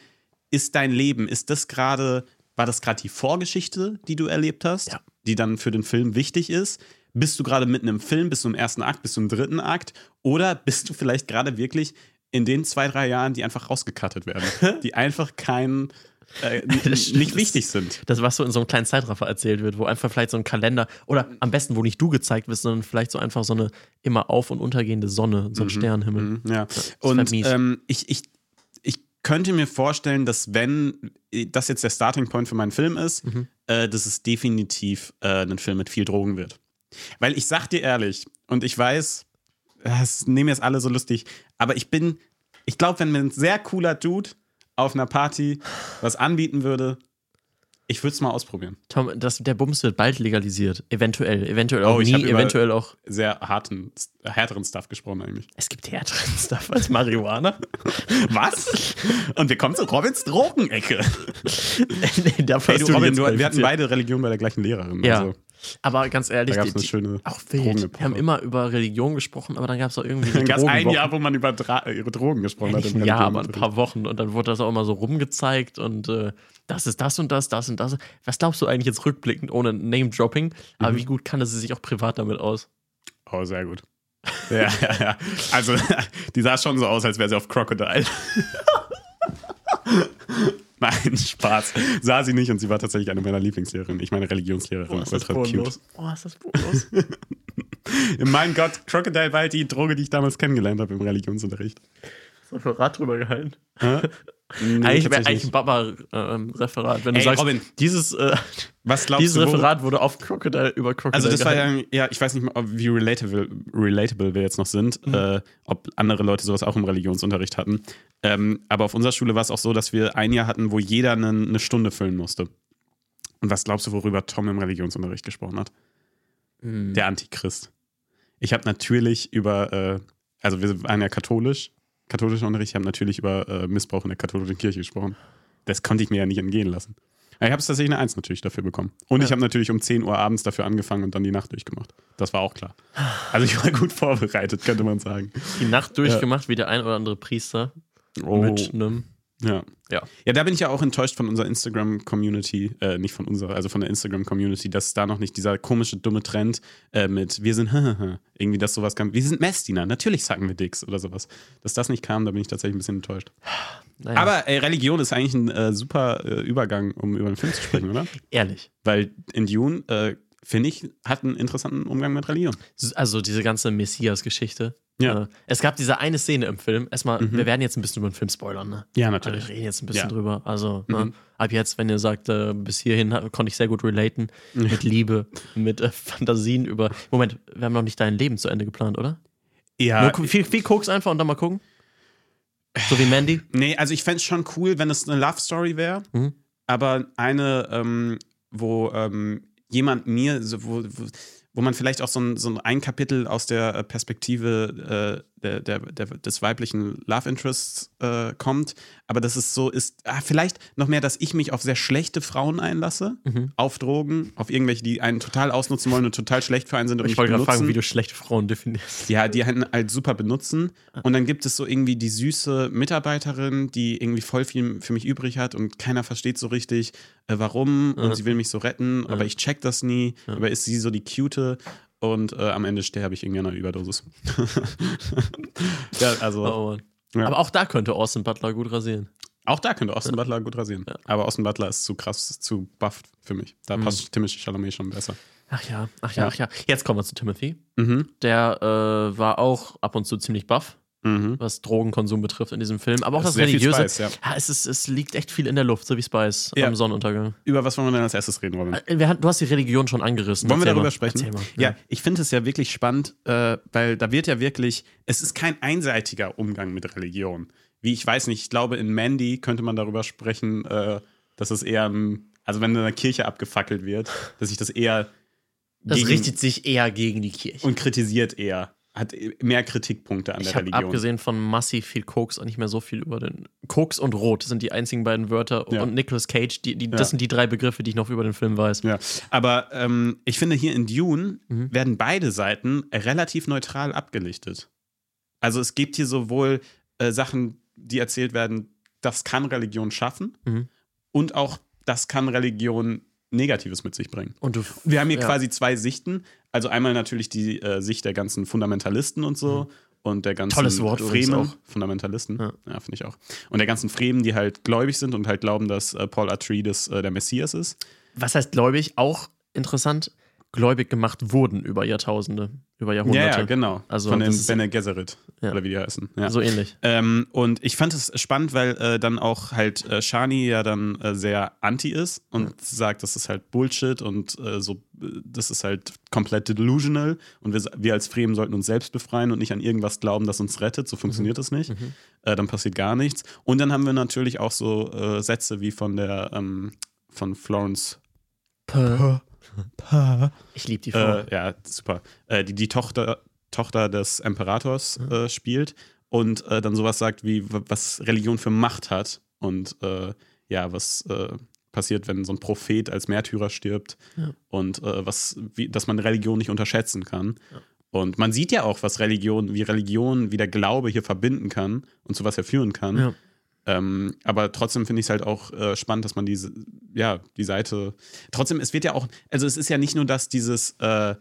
ist dein Leben, ist das gerade, war das gerade die Vorgeschichte, die du erlebt hast, Ja. die dann für den Film wichtig ist? Bist du gerade mitten im Film, bist du im ersten Akt, bist du im dritten Akt? Oder bist du vielleicht gerade wirklich in den zwei, drei Jahren, die einfach rausgekattet werden, die einfach kein, äh, nicht wichtig sind? Das, was so in so einem kleinen Zeitraffer erzählt wird, wo einfach vielleicht so ein Kalender oder am besten, wo nicht du gezeigt wirst, sondern vielleicht so einfach so eine immer auf- und untergehende Sonne, so ein Sternenhimmel. Mhm, ja. Und ähm, ich, ich könnte mir vorstellen, dass wenn das jetzt der Starting Point für meinen Film ist, Mhm. äh, dass es definitiv äh, ein Film mit viel Drogen wird. Weil ich sag dir ehrlich, und ich weiß, das nehmen jetzt alle so lustig, aber ich bin, ich glaube, wenn mir ein sehr cooler Dude auf einer Party was anbieten würde, ich würde es mal ausprobieren. Tom, das, der Bums wird bald legalisiert. Eventuell. Eventuell auch Oh, ich nie, eventuell auch. Sehr harten, härteren Stuff gesprochen eigentlich. Es gibt härteren Stuff als Marihuana. Was? Und wir kommen zu Robins Drogenecke. nee, Hey, du, Robin, du, wir hatten beide Religion bei der gleichen Lehrerin. Ja. Also, Aber ganz ehrlich, da gab es die, eine schöne auch wild. Wir haben immer über Religion gesprochen, aber dann gab es auch irgendwie Dann gab es ein. Jahr, wo man über Dra ihre Drogen gesprochen hat. im Ja, aber ein paar Wochen und dann wurde das auch immer so rumgezeigt und äh, das ist das und das, das und das. Was glaubst du eigentlich jetzt rückblickend ohne Name-Dropping? Aber Mhm. wie gut kannte sie sich auch privat damit aus? Oh, sehr gut. Ja, ja, ja. Also, die sah schon so aus, als wäre sie auf Crocodile. Nein, Spaß. Sah sie nicht und sie war tatsächlich eine meiner Lieblingslehrerinnen. Ich meine Religionslehrerin. Ultra cute. Oh, ist das bodenlos. Mein Gott, Crocodile war halt die Droge, die ich damals kennengelernt habe im Religionsunterricht. so ein Rad drüber gehalten. Nee, eigentlich wäre eigentlich ein Baba-Referat, wenn du Ey, sagst, Robin. dieses, äh, Was glaubst dieses du, Referat wurde auf Crocodile über Crocodile Also das war gehalten. ja, ja, ich weiß nicht mal, wie relatable, relatable wir jetzt noch sind, Mhm. äh, ob andere Leute sowas auch im Religionsunterricht hatten. Ähm, aber auf unserer Schule war es auch so, dass wir ein Jahr hatten, wo jeder eine, eine Stunde füllen musste. Und was glaubst du, worüber Tom im Religionsunterricht gesprochen hat? Hm. Der Antichrist. Ich habe natürlich über, äh, also wir waren ja katholisch, katholischer Unterricht, ich habe natürlich über äh, Missbrauch in der katholischen Kirche gesprochen. Das konnte ich mir ja nicht entgehen lassen. Ich habe es tatsächlich eine Eins natürlich dafür bekommen. Und ich Ja. habe natürlich um 10 Uhr abends dafür angefangen und dann die Nacht durchgemacht. Das war auch klar. Also ich war gut vorbereitet, könnte man sagen. Die Nacht durchgemacht, wie der ein oder andere Priester Oh. mit einem. Ja. Ja. Ja, da bin ich ja auch enttäuscht von unserer Instagram-Community, äh, nicht von unserer, also von der Instagram-Community, dass da noch nicht dieser komische, dumme Trend äh, mit wir sind irgendwie das sowas kam. Wir sind Messdiener, natürlich sagen wir Dicks oder sowas. Dass das nicht kam, da bin ich tatsächlich ein bisschen enttäuscht. Naja, Aber ey, Religion ist eigentlich ein äh, super äh, Übergang, um über einen Film zu sprechen, oder? ehrlich. Weil in Dune, äh, finde ich, hat einen interessanten Umgang mit Religion. Also diese ganze Messias-Geschichte. Ja. Äh, es gab diese eine Szene im Film. Erstmal, Mhm. wir werden jetzt ein bisschen über den Film spoilern, ne? Ja, Also wir natürlich. reden jetzt ein bisschen Ja. drüber. Also, ne? Mhm. ab jetzt, wenn ihr sagt, äh, bis hierhin konnte ich sehr gut relaten, mit Liebe, mit äh, Fantasien über. Moment, wir haben noch nicht dein Leben zu Ende geplant, oder? Ja, Nur, viel, viel Koks einfach und dann mal gucken. So wie Mandy. Nee, also ich fände es schon cool, wenn es eine Love Story wäre, Mhm. aber eine, ähm, wo ähm, jemand mir, wo, wo man vielleicht auch so ein, so ein Kapitel aus der äh, Perspektive äh, der, der, der, des weiblichen Love Interests äh, kommt. Aber das ist so, ist ah, vielleicht noch mehr, dass ich mich auf sehr schlechte Frauen einlasse, Mhm. auf Drogen, auf irgendwelche, die einen total ausnutzen wollen und total schlecht für einen sind und Ich wollte gerade fragen, wie du schlechte Frauen definierst. Ja, die einen halt super benutzen. Und dann gibt es so irgendwie die süße Mitarbeiterin, die irgendwie voll viel für mich übrig hat und keiner versteht so richtig, äh, warum. Und sie will mich so retten, aber ich check das nie. Aber ist sie so die cute? Und äh, am Ende sterbe ich irgendwie an einer Überdosis. ja, also Oh. Ja. Aber auch da könnte Austin Butler gut rasieren. auch da könnte Austin Butler gut rasieren. Aber Austin Butler ist zu krass, zu bufft für mich. Da passt Timothy Chalamet schon besser. Ach ja, ach ja, Ja. ach ja. Jetzt kommen wir zu Timothy. Mhm. Der äh, war auch ab und zu ziemlich buff, Mhm. was Drogenkonsum betrifft in diesem Film. Aber auch Das das, Religiöse. Spice, ja. es, ist, es liegt echt viel in der Luft, so wie Spice Ja. am Sonnenuntergang. Über was wollen wir denn als erstes reden, Robin? Äh, wir Du hast die Religion schon angerissen. Wollen wir Erzähl darüber mal. sprechen? Ja, ich finde es ja wirklich spannend, äh, weil da wird ja wirklich, es ist kein einseitiger Umgang mit Religion. Wie ich weiß nicht, ich glaube, in Mandy könnte man darüber sprechen, äh, dass es eher, also wenn in einer Kirche abgefackelt wird, dass sich das eher Das richtet sich eher gegen die Kirche. und kritisiert eher, hat mehr Kritikpunkte an ich der Religion. abgesehen von massiv viel Koks auch nicht mehr so viel über den. Koks und Rot sind die einzigen beiden Wörter. Ja. Und Nicolas Cage, die, die, Ja. das sind die drei Begriffe, die ich noch über den Film weiß. Ja, aber ähm, ich finde, hier in Dune Mhm. werden beide Seiten relativ neutral abgelichtet. Also es gibt hier sowohl äh, Sachen, die erzählt werden, das kann Religion schaffen Mhm. und auch das kann Religion Negatives mit sich bringen. Und du. Wir haben hier Ja. quasi zwei Sichten. Also einmal natürlich die äh, Sicht der ganzen Fundamentalisten und so. Und der ganzen Mhm. Tolles Wort Fremen, auch. Fundamentalisten, Ja. ja, finde ich auch. Und der ganzen Fremen, die halt gläubig sind und halt glauben, dass äh, Paul Atreides äh, der Messias ist. Was heißt gläubig? Auch interessant. Gläubig gemacht wurden über Jahrtausende, über Jahrhunderte. Ja, ja, genau. Also, Von den Bene Gesserit, Ja. oder wie die heißen. Ja. So ähnlich. Ähm, und ich fand es spannend, weil äh, dann auch halt äh, Shani ja dann äh, sehr anti ist und sagt, das ist halt Bullshit und äh, so, äh, das ist halt komplett delusional und wir, wir als Fremen sollten uns selbst befreien und nicht an irgendwas glauben, das uns rettet. So funktioniert das nicht. Äh, dann passiert gar nichts. Und dann haben wir natürlich auch so Sätze wie von der ähm, von Florence Ich liebe die Frau. äh, ja, super. Äh, die die Tochter, Tochter des Imperators äh, spielt und äh, dann sowas sagt wie, was Religion für Macht hat und äh, ja, was äh, passiert, wenn so ein Prophet als Märtyrer stirbt Ja. und äh, was, wie, dass man Religion nicht unterschätzen kann. Und man sieht ja auch, was Religion, wie Religion, wie der Glaube hier verbinden kann und zu was er führen kann. Ja. Ähm, aber trotzdem finde ich es halt auch äh, spannend, dass man diese, ja, die Seite. Trotzdem, es wird ja auch, also es ist ja nicht nur, dass dieses, äh,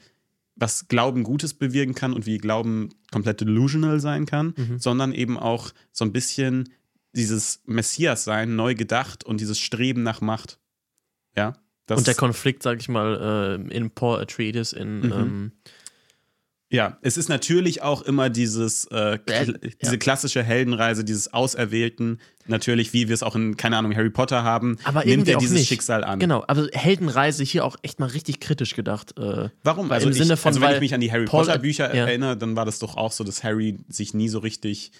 was Glauben Gutes bewirken kann und wie Glauben komplett delusional sein kann, Mhm. sondern eben auch so ein bisschen dieses Messias-Sein neu gedacht und dieses Streben nach Macht. Ja. Das Und der Konflikt, sag ich mal, äh, in Paul Atreides, in. Mhm. Ähm, Ja, es ist natürlich auch immer dieses, äh, kl Äh, diese ja. klassische Heldenreise, dieses Auserwählten, natürlich, wie wir es auch in, keine Ahnung, Harry Potter haben, aber nimmt er dieses nicht. Schicksal an. Genau, aber Heldenreise hier auch echt mal richtig kritisch gedacht. Äh, Warum? Also, Im ich, Sinne von, also wenn weil ich mich an die Harry Paul- Potter Bücher ja. erinnere, dann war das doch auch so, dass Harry sich nie so richtig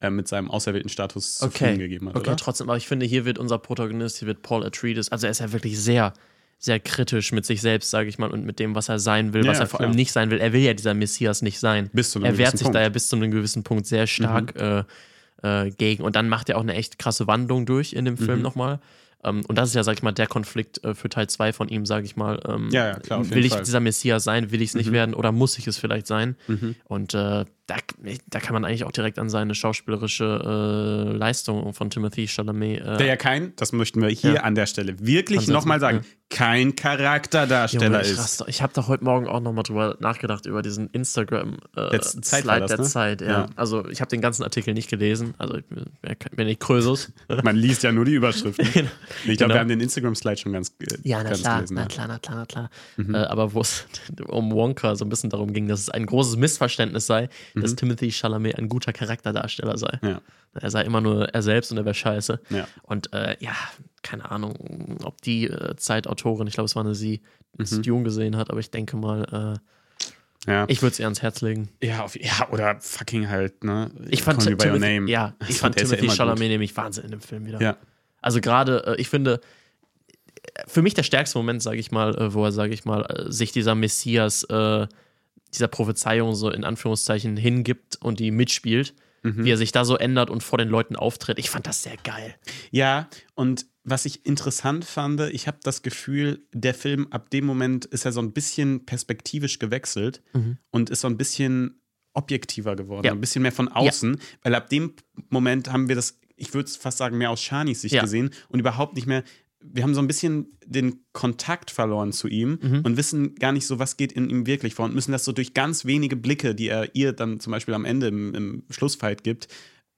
äh, mit seinem auserwählten Status okay. zufrieden gegeben hat, okay, oder? trotzdem, aber ich finde, hier wird unser Protagonist, hier wird Paul Atreides, also er ist ja wirklich sehr, sehr kritisch mit sich selbst, sage ich mal, und mit dem, was er sein will, Ja, was er vor klar. allem nicht sein will. Er will ja dieser Messias nicht sein. Bis zu einem er wehrt sich Punkt. Mhm. da ja bis zu einem gewissen Punkt sehr stark äh, äh, gegen. Und dann macht er auch eine echt krasse Wandlung durch in dem Film Mhm. nochmal. Ähm, und das ist ja, sag ich mal, der Konflikt äh, für Teil 2 von ihm, sage ich mal. Ähm, Ja, ja, klar, will ich Fall. Mhm. dieser Messias sein? Will ich es nicht werden? Oder muss ich es vielleicht sein? Und äh, da, da kann man eigentlich auch direkt an seine schauspielerische äh, Leistung von Timothy Chalamet. Äh, Der ja kein, das möchten wir hier Ja. an der Stelle wirklich nochmal sagen, ja. kein Charakterdarsteller Junge, ich, ist. raste- ich habe da heute Morgen auch nochmal drüber nachgedacht, über diesen Instagram äh, der ne? Zeit. Ja. Ja. Also ich habe den ganzen Artikel nicht gelesen, also ich bin, nicht Krösus. Man liest ja nur die Überschriften. Ich glaube, Genau. wir haben den Instagram-Slide schon ganz, äh, Ja, na ganz klar, gelesen. na klar, na klar, na klar. Mhm. Äh, aber wo es um Wonka so ein bisschen darum ging, dass es ein großes Missverständnis sei, dass Timothy Chalamet ein guter Charakterdarsteller sei. Mhm. Ja. Er sei immer nur er selbst und er wäre scheiße. Ja. Und äh, ja, keine Ahnung, ob die äh, Zeitautorin, ich glaube, es war eine sie, Mhm. Dune gesehen hat, aber ich denke mal, Ja. äh, ich würde es ihr ans Herz legen. ja, auf, ja, oder fucking halt, ne? Ich fand, Call Me by Your Timothy, Name. ja, ich fand ja Timothy Chalamet gut. nämlich Wahnsinn in dem Film wieder. Ja. Also gerade, äh, ich finde, für mich der stärkste Moment, sage ich mal, äh, wo er, sage ich mal, äh, sich dieser Messias, äh, dieser Prophezeiung so in Anführungszeichen hingibt und die mitspielt, Mhm. wie er sich da so ändert und vor den Leuten auftritt. Ich fand das sehr geil. Ja, und was ich interessant fand, ich habe das Gefühl, der Film ab dem Moment ist er so ein bisschen perspektivisch gewechselt und ist so ein bisschen objektiver geworden, Ja. ein bisschen mehr von außen, weil ab dem Moment haben wir das, ich würde fast sagen, mehr aus Shanis Sicht Ja. gesehen und überhaupt nicht mehr. Wir haben so ein bisschen den Kontakt verloren zu ihm Mhm. und wissen gar nicht so, was geht in ihm wirklich vor und müssen das so durch ganz wenige Blicke, die er ihr dann zum Beispiel am Ende im, im Schlussfight gibt,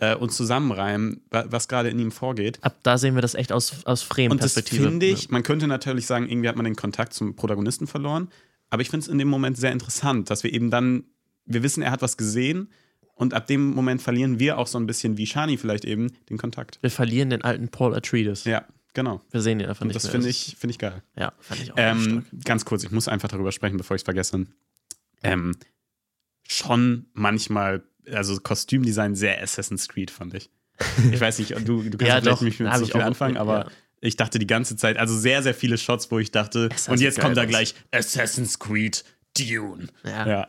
äh, uns zusammenreimen, wa- was gerade in ihm vorgeht. Ab da sehen wir das echt aus, aus Und das finde ich, man könnte natürlich sagen, irgendwie hat man den Kontakt zum Protagonisten verloren. Aber ich finde es in dem Moment sehr interessant, dass wir eben dann, wir wissen, er hat was gesehen und ab dem Moment verlieren wir auch so ein bisschen wie Shani vielleicht eben den Kontakt. Wir verlieren den alten Paul Atreides. Ja, genau. Wir sehen ihn einfach Und nicht das mehr. finde Das ich, finde ich geil. Ja, fand ich auch Ähm, ganz kurz, ich muss einfach darüber sprechen, bevor ich es vergesse. Ähm, schon manchmal, also Kostümdesign sehr Assassin's Creed, fand ich. Ich weiß nicht, du, du kannst Ja, vielleicht nicht mit so viel anfangen, aber ja. ich dachte die ganze Zeit, also sehr, sehr viele Shots, wo ich dachte, sah und jetzt kommt da gleich Assassin's Creed Dune. Ja. Ja,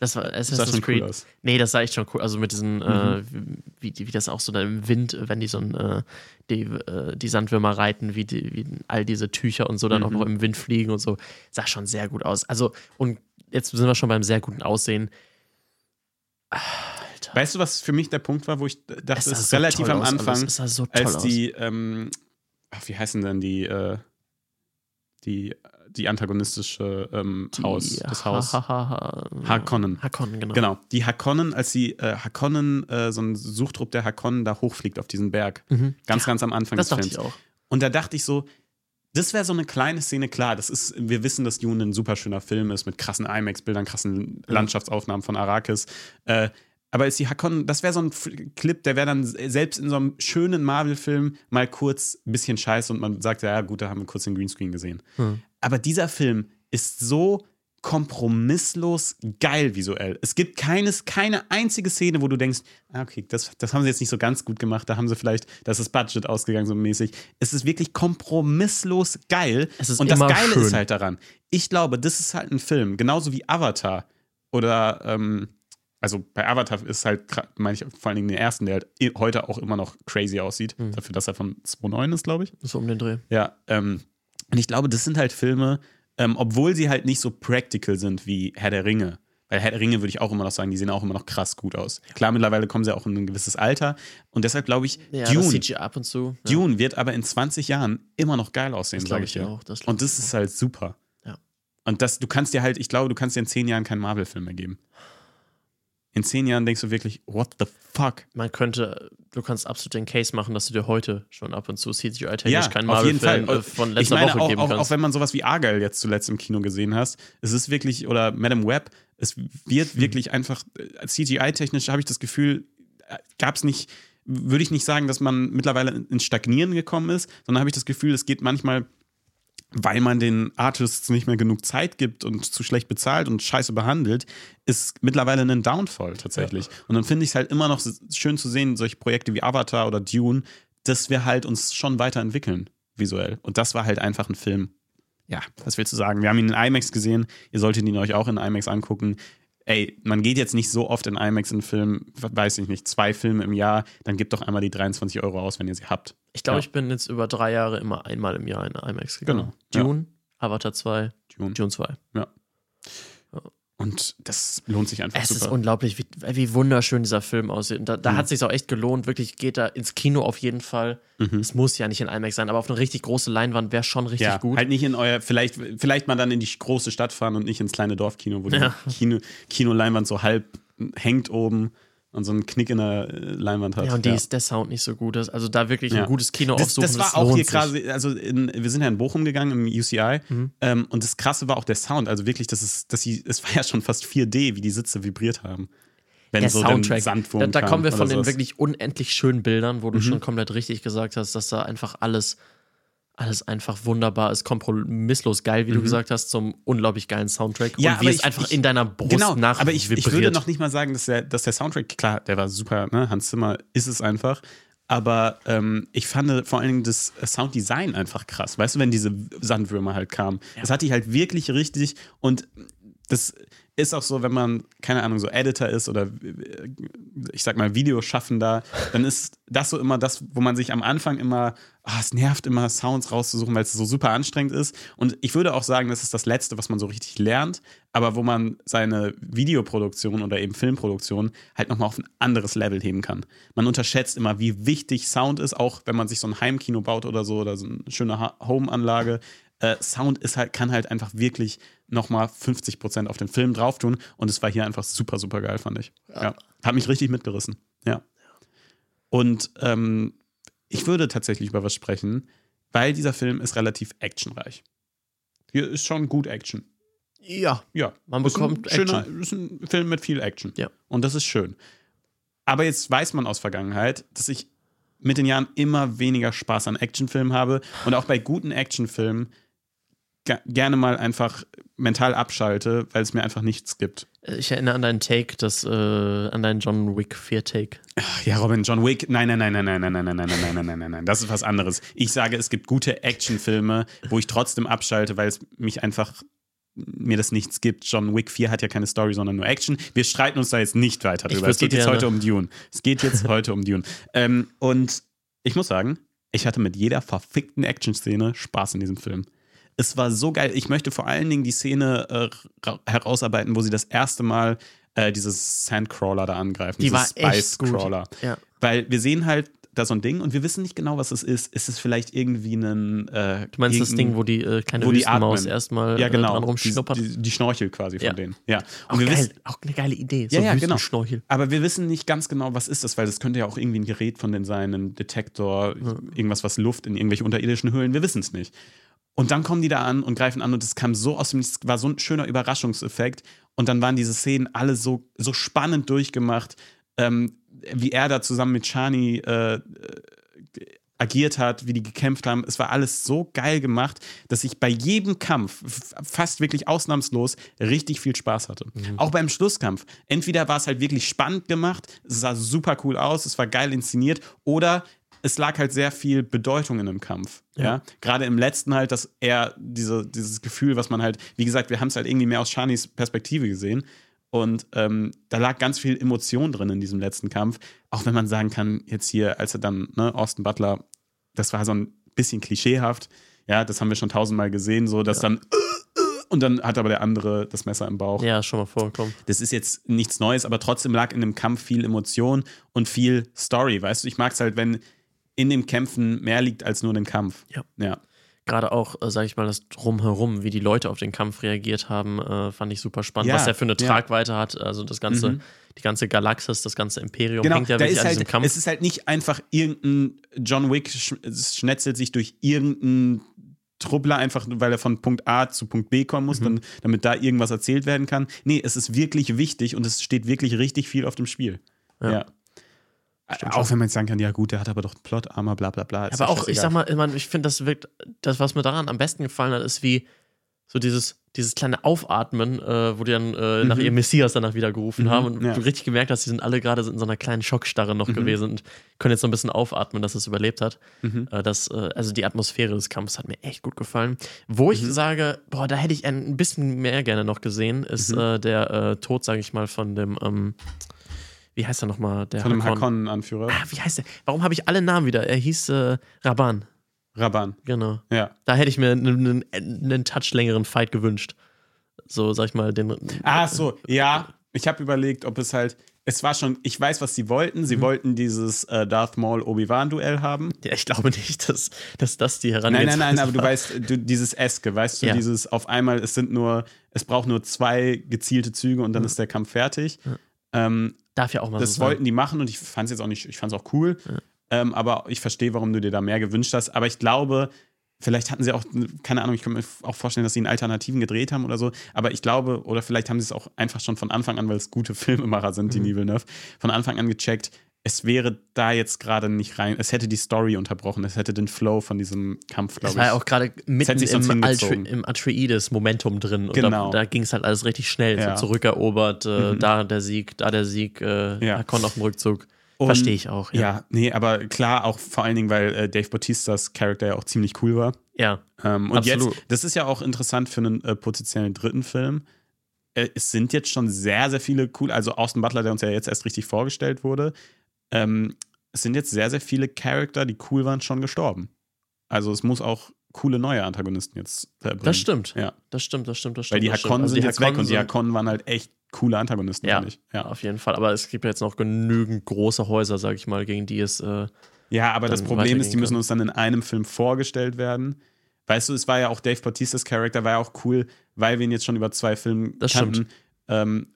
Das war sah Assassin's schon cool Creed. aus. Nee, das sah echt schon cool. Also mit diesen, äh, wie, wie das auch so dann im Wind, äh, wenn die so ein, äh, die, äh, die Sandwürmer reiten, wie, die, wie all diese Tücher und so dann auch noch im Wind fliegen und so. Sah schon sehr gut aus. Also, und jetzt sind wir schon beim sehr guten Aussehen. Alter. Weißt du, was für mich der Punkt war, wo ich dachte, es sah ist so relativ am aus, Anfang, sah so toll als aus. die, ähm, ach, wie heißen denn die, äh, die, die antagonistische ähm, Haus, das Haus? Ha, ha, ha, Harkonnen. Harkonnen, genau. Genau, die Hakonnen, als die äh, Hakonnen, äh, so ein Suchtrupp der Hakonnen da hochfliegt auf diesen Berg. Mhm. Ganz, ganz am Anfang Das des dachte Films. ich auch. Und da dachte ich so, das wäre so eine kleine Szene, klar, das ist, wir wissen, dass Dune ein super schöner Film ist mit krassen IMAX-Bildern, krassen Landschaftsaufnahmen von Arrakis. Äh, aber als die Hakonnen, das wäre so ein Clip, der wäre dann selbst in so einem schönen Marvel-Film mal kurz ein bisschen scheiße und man sagt, ja gut, da haben wir kurz den Greenscreen gesehen. Hm. Aber dieser Film ist so kompromisslos geil visuell. Es gibt keines, keine einzige Szene, wo du denkst, ah, okay, das, das haben sie jetzt nicht so ganz gut gemacht, da haben sie vielleicht, da ist das Budget ausgegangen so mäßig. Es ist wirklich kompromisslos geil. Ist Und das Geile schön. ist halt daran, ich glaube, das ist halt ein Film, genauso wie Avatar oder, ähm, also bei Avatar ist halt, meine ich vor allen Dingen den ersten, der halt heute auch immer noch crazy aussieht, Mhm. dafür, dass er von 2009 ist, glaube ich. So um den Dreh. Ja, ähm, und ich glaube, das sind halt Filme, ähm, obwohl sie halt nicht so practical sind wie Herr der Ringe. Weil Herr der Ringe würde ich auch immer noch sagen, die sehen auch immer noch krass gut aus. Klar, mittlerweile kommen sie auch in ein gewisses Alter. Und deshalb glaube ich, Ja, das Dune, CGI ab und zu. Ja. Dune wird aber in 20 Jahren immer noch geil aussehen, glaube ich dir. auch. Das Und das ist halt super. Ja. Und das, du kannst dir halt, ich glaube, du kannst dir in 10 Jahren keinen Marvel-Film mehr geben. In 10 Jahren denkst du wirklich, what the fuck? man könnte, du kannst absolut den Case machen, dass du dir heute schon ab und zu CGI-technisch Ja, keinen auf jeden Fall. Marvel-Film äh, von ich letzter meine, Woche auch, geben auch, kannst. auch wenn man sowas wie Argyle jetzt zuletzt im Kino gesehen hast, es ist wirklich, oder Madame Web, es wird Hm. wirklich einfach, äh, CGI-technisch habe ich das Gefühl, gab es nicht, würde ich nicht sagen, dass man mittlerweile ins Stagnieren gekommen ist, sondern habe ich das Gefühl, es geht manchmal, weil man den Artists nicht mehr genug Zeit gibt und zu schlecht bezahlt und scheiße behandelt, ist mittlerweile ein Downfall tatsächlich. Und dann finde ich es halt immer noch schön zu sehen, solche Projekte wie Avatar oder Dune, dass wir halt uns schon weiterentwickeln, visuell. Und das war halt einfach ein Film. Ja, was willst du sagen? Wir haben ihn in IMAX gesehen, ihr solltet ihn euch auch in IMAX angucken. Ey, man geht jetzt nicht so oft in IMAX in Film, weiß ich nicht, zwei Filme im Jahr, dann gebt doch einmal die 23 Euro aus, wenn ihr sie habt. ich glaube, ja. ich bin jetzt über drei Jahre immer einmal im Jahr in IMAX gegangen. Genau, Dune, Avatar 2, Dune. Dune 2. Und das lohnt sich einfach Es ist super. unglaublich, wie, wie wunderschön dieser Film aussieht. Und da, Mhm. da hat es sich auch echt gelohnt. Wirklich geht da ins Kino auf jeden Fall. Mhm. Es muss ja nicht in IMAX sein, aber auf eine richtig große Leinwand wäre schon richtig ja, gut. halt nicht in euer, vielleicht, vielleicht mal dann in die große Stadt fahren und nicht ins kleine Dorfkino, wo Ja. die Kino, Kinoleinwand so halb hängt oben und so einen Knick in der äh, Leinwand hat. ja, und die ist der Sound nicht so gut ist. Also da wirklich Ja. ein gutes Kino das, aufsuchen, das war auch lohnt hier quasi, also in, wir sind ja in Bochum gegangen im UCI Mhm. ähm, und das krasse war auch der Sound, also wirklich, das ist, dass sie, es war ja schon fast 4D, wie die Sitze vibriert haben. Wenn der so Soundtrack. Da, da kommen wir von den sowas. wirklich unendlich schönen Bildern, wo du Mhm. schon komplett richtig gesagt hast, dass da einfach alles, alles einfach wunderbar ist, kompromisslos geil, wie du gesagt hast, zum unglaublich geilen Soundtrack. Mhm. Ja, und wie aber es ich- einfach ich- in deiner Brust Genau, nach aber ich, ich würde noch nicht mal sagen, dass der, dass der Soundtrack, klar, der war super, ne? Hans Zimmer ist es einfach. Aber ähm, ich fand vor allen Dingen das Sounddesign einfach krass. Weißt du, wenn diese Sandwürmer halt kamen. Ja. Das hatte ich halt wirklich richtig und das ist auch so, wenn man, keine Ahnung, so Editor ist oder ich sag mal Videoschaffender, dann ist das so immer das, wo man sich am Anfang immer, oh, es nervt immer, Sounds rauszusuchen, weil es so super anstrengend ist. Und ich würde auch sagen, das ist das Letzte, was man so richtig lernt, aber wo man seine Videoproduktion oder eben Filmproduktion halt nochmal auf ein anderes Level heben kann. Man unterschätzt immer, wie wichtig Sound ist, auch wenn man sich so ein Heimkino baut oder so oder so eine schöne Home-Anlage äh, Sound ist halt, kann halt einfach wirklich nochmal 50 Prozent auf den Film drauf tun. Und es war hier einfach super, super geil, fand ich. Ja. ja. Hat mich richtig mitgerissen. Ja. Und ähm, ich würde tatsächlich über was sprechen, weil dieser Film ist relativ actionreich. Hier ist schon gut Action. Ja. Ja. Man bekommt ein schöner, Action. ist ein Film mit viel Action. Ja. Und das ist schön. Aber jetzt weiß man aus Vergangenheit, dass ich mit den Jahren immer weniger Spaß an Actionfilmen habe. Und auch bei guten Actionfilmen gerne mal einfach mental abschalte, weil es mir einfach nichts gibt. Ich erinnere an deinen Take, das, äh, an deinen John Wick 4 Take. Ja, Robin, John Wick, nein, nein, nein, nein, nein, nein, nein, nein, nein, nein, nein, nein, nein, nein, das ist was anderes. Ich sage, es gibt gute Actionfilme, wo ich trotzdem abschalte, weil es mich einfach mir das nichts gibt. John Wick 4 hat ja keine Story, sondern nur Action. Wir streiten uns da jetzt nicht weiter drüber. Es geht jetzt heute um Dune. Es geht jetzt heute um Dune. Ähm, und ich muss sagen, ich hatte mit jeder verfickten Action-Szene Spaß in diesem Film es war so geil. Ich möchte vor allen Dingen die Szene äh, herausarbeiten, wo sie das erste Mal äh, dieses Sandcrawler da angreifen. Die war Spice Crawler. Ja. Weil wir sehen halt da so ein Ding und wir wissen nicht genau, was es ist. Ist es vielleicht irgendwie ein. Äh, du meinst das Ding, wo die äh, kleine wo Wüstenmaus erstmal ja, genau, äh, dran rumschnuppert? Die, die, die, Schnorchel quasi von ja. denen. Ja. Und auch, wir geil, wissen, auch eine geile Idee. So ja, ja, genau. Aber wir wissen nicht ganz genau, was ist das, weil das könnte ja auch irgendwie ein Gerät von denen sein, ein Detektor, ja. irgendwas, was Luft in irgendwelche unterirdischen Höhlen. Wir wissen es nicht. Und dann kommen die da an und greifen an und es kam so aus dem es war so ein schöner Überraschungseffekt. Und dann waren diese Szenen alle so, so spannend durchgemacht, ähm, wie er da zusammen mit Shani äh, äh agiert hat, wie die gekämpft haben. Es war alles so geil gemacht, dass ich bei jedem Kampf, fast wirklich ausnahmslos, richtig viel Spaß hatte. Mhm. Auch beim Schlusskampf. Entweder war es halt wirklich spannend gemacht, es sah super cool aus, es war geil inszeniert, oder es lag halt sehr viel Bedeutung in dem Kampf. Ja. ja? Gerade im letzten halt, dass er diese, dieses Gefühl, was man halt, wie gesagt, wir haben es halt irgendwie mehr aus Shanis Perspektive gesehen. Und ähm, da lag ganz viel Emotion drin in diesem letzten Kampf. Auch wenn man sagen kann, jetzt hier, als er dann, ne, Austin Butler, das war so ein bisschen klischeehaft. Ja, das haben wir schon tausendmal gesehen, so dass ja. dann und dann hat aber der andere das Messer im Bauch. Ja, schon mal vorgekommen. Das ist jetzt nichts Neues, aber trotzdem lag in dem Kampf viel Emotion und viel Story. Weißt du, ich mag es halt, wenn in dem Kämpfen mehr liegt als nur den Kampf. Ja. ja. Gerade auch, äh, sage ich mal, das Drumherum, wie die Leute auf den Kampf reagiert haben, äh, fand ich super spannend. Ja, was er für eine Tragweite ja. hat, also das ganze, mhm. die ganze Galaxis, das ganze Imperium genau, hängt ja wirklich an halt, diesem Kampf. Es ist halt nicht einfach irgendein John Wick schnetzelt sich durch irgendeinen Truppler einfach, weil er von Punkt A zu Punkt B kommen muss, mhm. dann, damit da irgendwas erzählt werden kann. Nee, es ist wirklich wichtig und es steht wirklich richtig viel auf dem Spiel. ja. ja. Stimmt auch wenn man jetzt sagen kann, ja gut, der hat aber doch Plot-Armor, bla bla bla. Aber auch, ich sag mal, ich finde, das wirkt, das, was mir daran am besten gefallen hat, ist wie so dieses, dieses kleine Aufatmen, äh, wo die dann äh, mhm. nach ihrem Messias danach wieder gerufen mhm, haben und ja. du richtig gemerkt hast, die sind alle gerade in so einer kleinen Schockstarre noch mhm. gewesen und können jetzt so ein bisschen aufatmen, dass es überlebt hat. Mhm. Äh, das, äh, also die Atmosphäre des Kampfes hat mir echt gut gefallen. Wo ich mhm. sage, boah, da hätte ich ein bisschen mehr gerne noch gesehen, ist mhm. äh, der äh, Tod, sage ich mal, von dem ähm, wie heißt er nochmal? Der Von dem Hakon-Anführer. Ah, wie heißt der? Warum habe ich alle Namen wieder? Er hieß äh, Raban. Raban. Genau. Ja. Da hätte ich mir einen, einen Touch längeren Fight gewünscht. So, sag ich mal, den. Ah, so, ja. Ich habe überlegt, ob es halt. Es war schon, ich weiß, was sie wollten. Sie mhm. wollten dieses äh, Darth Maul Obi-Wan-Duell haben. Ja, ich glaube nicht, dass, dass das die Herangehensweise Nein, nein, nein, aber du weißt, du, dieses Eske, weißt du, ja. dieses auf einmal, es sind nur, es braucht nur zwei gezielte Züge und dann mhm. ist der Kampf fertig. Ja. Ähm, Darf ja auch mal Das so wollten die machen und ich fand es jetzt auch nicht, ich fand es auch cool. Ja. Ähm, aber ich verstehe, warum du dir da mehr gewünscht hast. Aber ich glaube, vielleicht hatten sie auch, keine Ahnung, ich kann mir auch vorstellen, dass sie in Alternativen gedreht haben oder so. Aber ich glaube, oder vielleicht haben sie es auch einfach schon von Anfang an, weil es gute Filmemacher sind, die mhm. Villeneuve, von Anfang an gecheckt, es wäre da jetzt gerade nicht rein, es hätte die Story unterbrochen, es hätte den Flow von diesem Kampf, glaube ich. Es war ja auch gerade mitten im, Atri im Atreides-Momentum drin. Und genau. da, da ging es halt alles richtig schnell. Ja. So zurückerobert, äh, mhm. da der Sieg, da der Sieg, äh, ja. Hakon auf dem Rückzug. Verstehe ich auch, Ja. ja. nee, aber klar, auch vor allen Dingen, weil äh, Dave Bautistas Charakter ja auch ziemlich cool war. Ja, Ähm, und Absolut. jetzt, das ist ja auch interessant für einen äh, potenziellen dritten Film. Äh, es sind jetzt schon sehr, sehr viele cool, also Austin Butler, der uns ja jetzt erst richtig vorgestellt wurde. Ähm, es sind jetzt sehr, sehr viele Charakter, die cool waren, schon gestorben. Also es muss auch coole neue Antagonisten jetzt äh, bringen. das stimmt. Ja. Das stimmt, das stimmt, das stimmt. Weil die stimmt. Hakonnen Also sind jetzt weg Hakonnen und die Hakonnen waren halt echt coole Antagonisten, Ja. finde ich. Ja. Auf jeden Fall. Aber es gibt ja jetzt noch genügend große Häuser, sag ich mal, gegen die es. Äh, Ja, aber das Problem ist, die müssen uns dann in einem Film vorgestellt werden. Weißt du, es war ja auch Dave Bautistas Charakter, war ja auch cool, weil wir ihn jetzt schon über zwei Filme Das kannten. Ähm,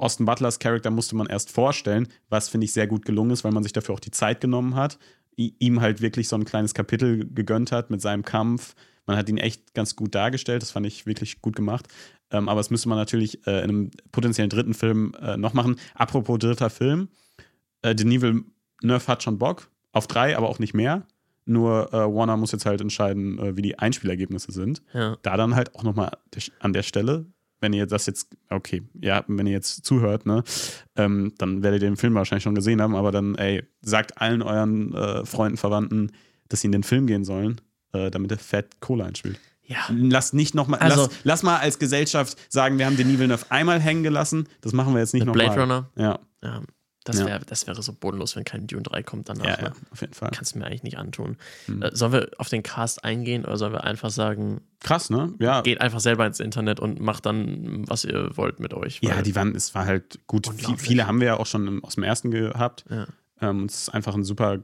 Austin Butlers Charakter musste man erst vorstellen, was finde ich sehr gut gelungen ist, weil man sich dafür auch die Zeit genommen hat, ihm halt wirklich so ein kleines Kapitel gegönnt hat mit seinem Kampf. Man hat ihn echt ganz gut dargestellt, das fand ich wirklich gut gemacht. Ähm, aber das müsste man natürlich äh, in einem potenziellen dritten Film äh, noch machen. Apropos dritter Film, äh, Denis Villeneuve hat schon Bock auf drei, aber auch nicht mehr. Nur äh, Warner muss jetzt halt entscheiden, äh, wie die Einspielergebnisse sind. ja. Da dann halt auch nochmal an der Stelle, wenn ihr das jetzt, okay, ja, wenn ihr jetzt zuhört, ne, ähm, dann werdet ihr den Film wahrscheinlich schon gesehen haben, aber dann, ey, sagt allen euren äh, Freunden, Verwandten, dass sie in den Film gehen sollen, äh, damit der Fett Kohle einspielt. Ja. Lass nicht nochmal, Also- lass, lass mal als Gesellschaft sagen, wir haben Denis Villeneuve einmal hängen gelassen, das machen wir jetzt nicht nochmal. Blade Runner. Ja, Ja. Das, Ja. wär, das wäre so bodenlos, wenn kein Dune 3 kommt danach. ja, ne? ja, auf jeden Fall. Kannst du mir eigentlich nicht antun. Hm. Äh, sollen wir auf den Cast eingehen oder sollen wir einfach sagen, Krass, ne? Ja. geht einfach selber ins Internet und macht dann, was ihr wollt mit euch? Ja, die waren, es war halt gut. Viele haben wir ja auch schon im, aus dem ersten gehabt. Ja. Ähm, es ist einfach ein super,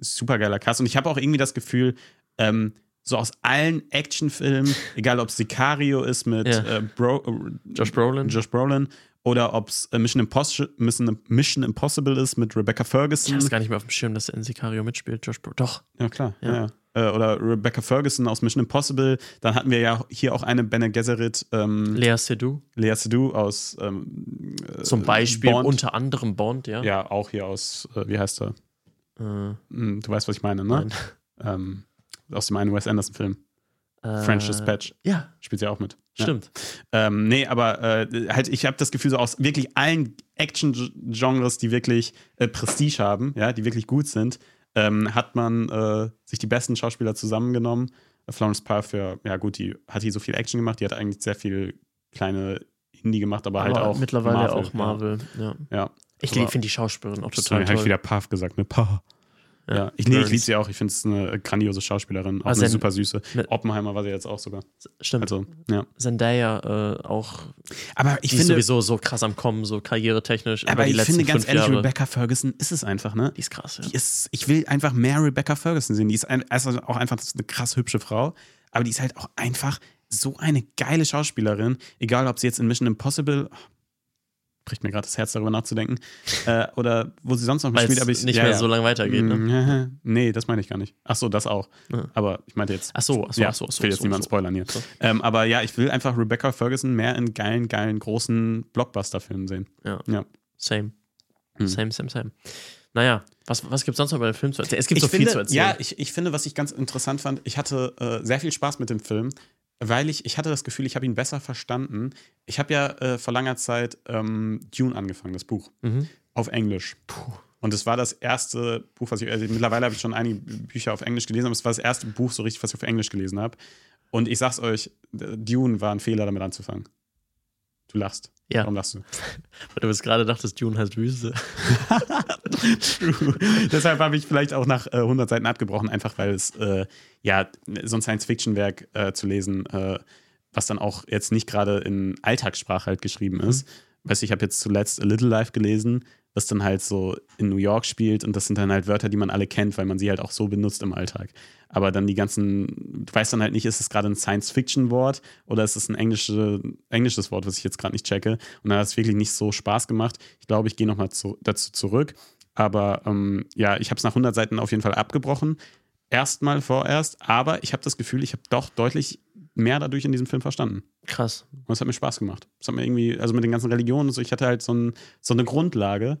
super geiler Cast. Und ich habe auch irgendwie das Gefühl, ähm, so aus allen Actionfilmen, egal ob es Sicario ist mit Ja. äh, Bro, äh, Josh Brolin? Josh Brolin oder ob es äh, Mission, Impossible, Mission, Impossible ist mit Rebecca Ich Ferguson. hab's gar nicht mehr auf dem Schirm, dass er in Sicario mitspielt. Josh Bro Doch. Ja, klar. Ja. Ja. Äh, oder Rebecca Ferguson aus Mission Impossible. Dann hatten wir ja hier auch eine Bene Gesserit, ähm, Lea Seydoux Lea Seydoux aus ähm, äh, zum Beispiel, Bond. unter anderem Bond, ja. Ja, auch hier aus, äh, wie heißt er? Äh, Hm, du weißt, was ich meine, ne? Ähm, aus dem einen Wes Anderson-Film. Äh, French Dispatch. Ja, Spielt sie auch mit. Ja. stimmt. Ähm, nee, aber äh, halt, ich habe das Gefühl, so aus wirklich allen Action-Genres, die wirklich äh, Prestige haben, ja, die wirklich gut sind, ähm, hat man äh, sich die besten Schauspieler zusammengenommen. Äh, Florence Pugh, für, ja gut, die hat hier so viel Action gemacht, die hat eigentlich sehr viel kleine Indie gemacht, aber, halt Aber auch mittlerweile Marvel, auch Marvel. Ja. Ja. ja. Ich finde die Schauspielerin auch Sorry, total habe ich toll. wieder Puff gesagt, ne? Puff. Ja, ich, nee, ich liebe sie auch. Ich finde es eine grandiose Schauspielerin. Auch Also eine ein- super süße. Oppenheimer war sie jetzt auch sogar. Stimmt. Also, ja. Zendaya äh, auch. Aber ich finde, sowieso so krass am Kommen, so karrieretechnisch. aber ich finde ganz ehrlich, Jahre. Rebecca Ferguson ist es einfach, ne? Die ist krass, ja. Die ist, ich will einfach mehr Rebecca Ferguson sehen. Die ist ein, also auch einfach eine krass hübsche Frau, aber die ist halt auch einfach so eine geile Schauspielerin. Egal, ob sie jetzt in Mission Impossible, bricht mir gerade das Herz darüber nachzudenken, äh, oder wo sie sonst noch mitspielt, es aber ich nicht ja, mehr ja. so lange weitergeht. Ne? Mhm. Nee, das meine ich gar nicht. Ach so, das auch. Ja. Aber ich meinte jetzt. Ach so, ach so, ja, ach so, ach so, ich will jetzt so, niemanden so. spoilern hier. So. Ähm, aber ja, ich will einfach Rebecca Ferguson mehr in geilen, geilen, großen Blockbuster-Filmen sehen. Ja. Ja. Same. Hm. Same, same, same. Naja, was, was gibt es sonst noch über den Film zu erzählen? Es gibt ich so finde, viel zu erzählen. Ja, ich, ich finde, was ich ganz interessant fand, ich hatte äh, sehr viel Spaß mit dem Film, weil ich, ich hatte das Gefühl, ich habe ihn besser verstanden. Ich habe ja äh, vor langer Zeit ähm, Dune angefangen, das Buch, Mhm. auf Englisch. Und es war das erste Buch, was ich, also mittlerweile habe ich schon einige Bücher auf Englisch gelesen, aber es war das erste Buch so richtig, was ich auf Englisch gelesen habe. Und ich sag's euch, Dune war ein Fehler, damit anzufangen. Du lachst. Ja. Warum lachst du? Weil du bis gerade dachtest, Dune heißt Wüste. True. Deshalb habe ich vielleicht auch nach äh, 100 Seiten abgebrochen, einfach weil es, äh, ja, so ein Science-Fiction-Werk äh, zu lesen, äh, was dann auch jetzt nicht gerade in Alltagssprache halt geschrieben ist. Weißt du, ich habe jetzt zuletzt A Little Life gelesen, was dann halt so in New York spielt und das sind dann halt Wörter, die man alle kennt, weil man sie halt auch so benutzt im Alltag. Aber dann die ganzen, du weißt dann halt nicht, ist es gerade ein Science-Fiction-Wort oder ist es ein englische, englisches Wort, was ich jetzt gerade nicht checke. Und dann hat es wirklich nicht so Spaß gemacht. Ich glaube, ich gehe nochmal zu, dazu zurück. Aber ähm, ja, ich habe es nach 100 Seiten auf jeden Fall abgebrochen. Erstmal vorerst. Aber ich habe das Gefühl, ich habe doch deutlich mehr dadurch in diesem Film verstanden. Krass. Und es hat mir Spaß gemacht. Es hat mir irgendwie, also mit den ganzen Religionen und so, ich hatte halt so, ein, so eine Grundlage,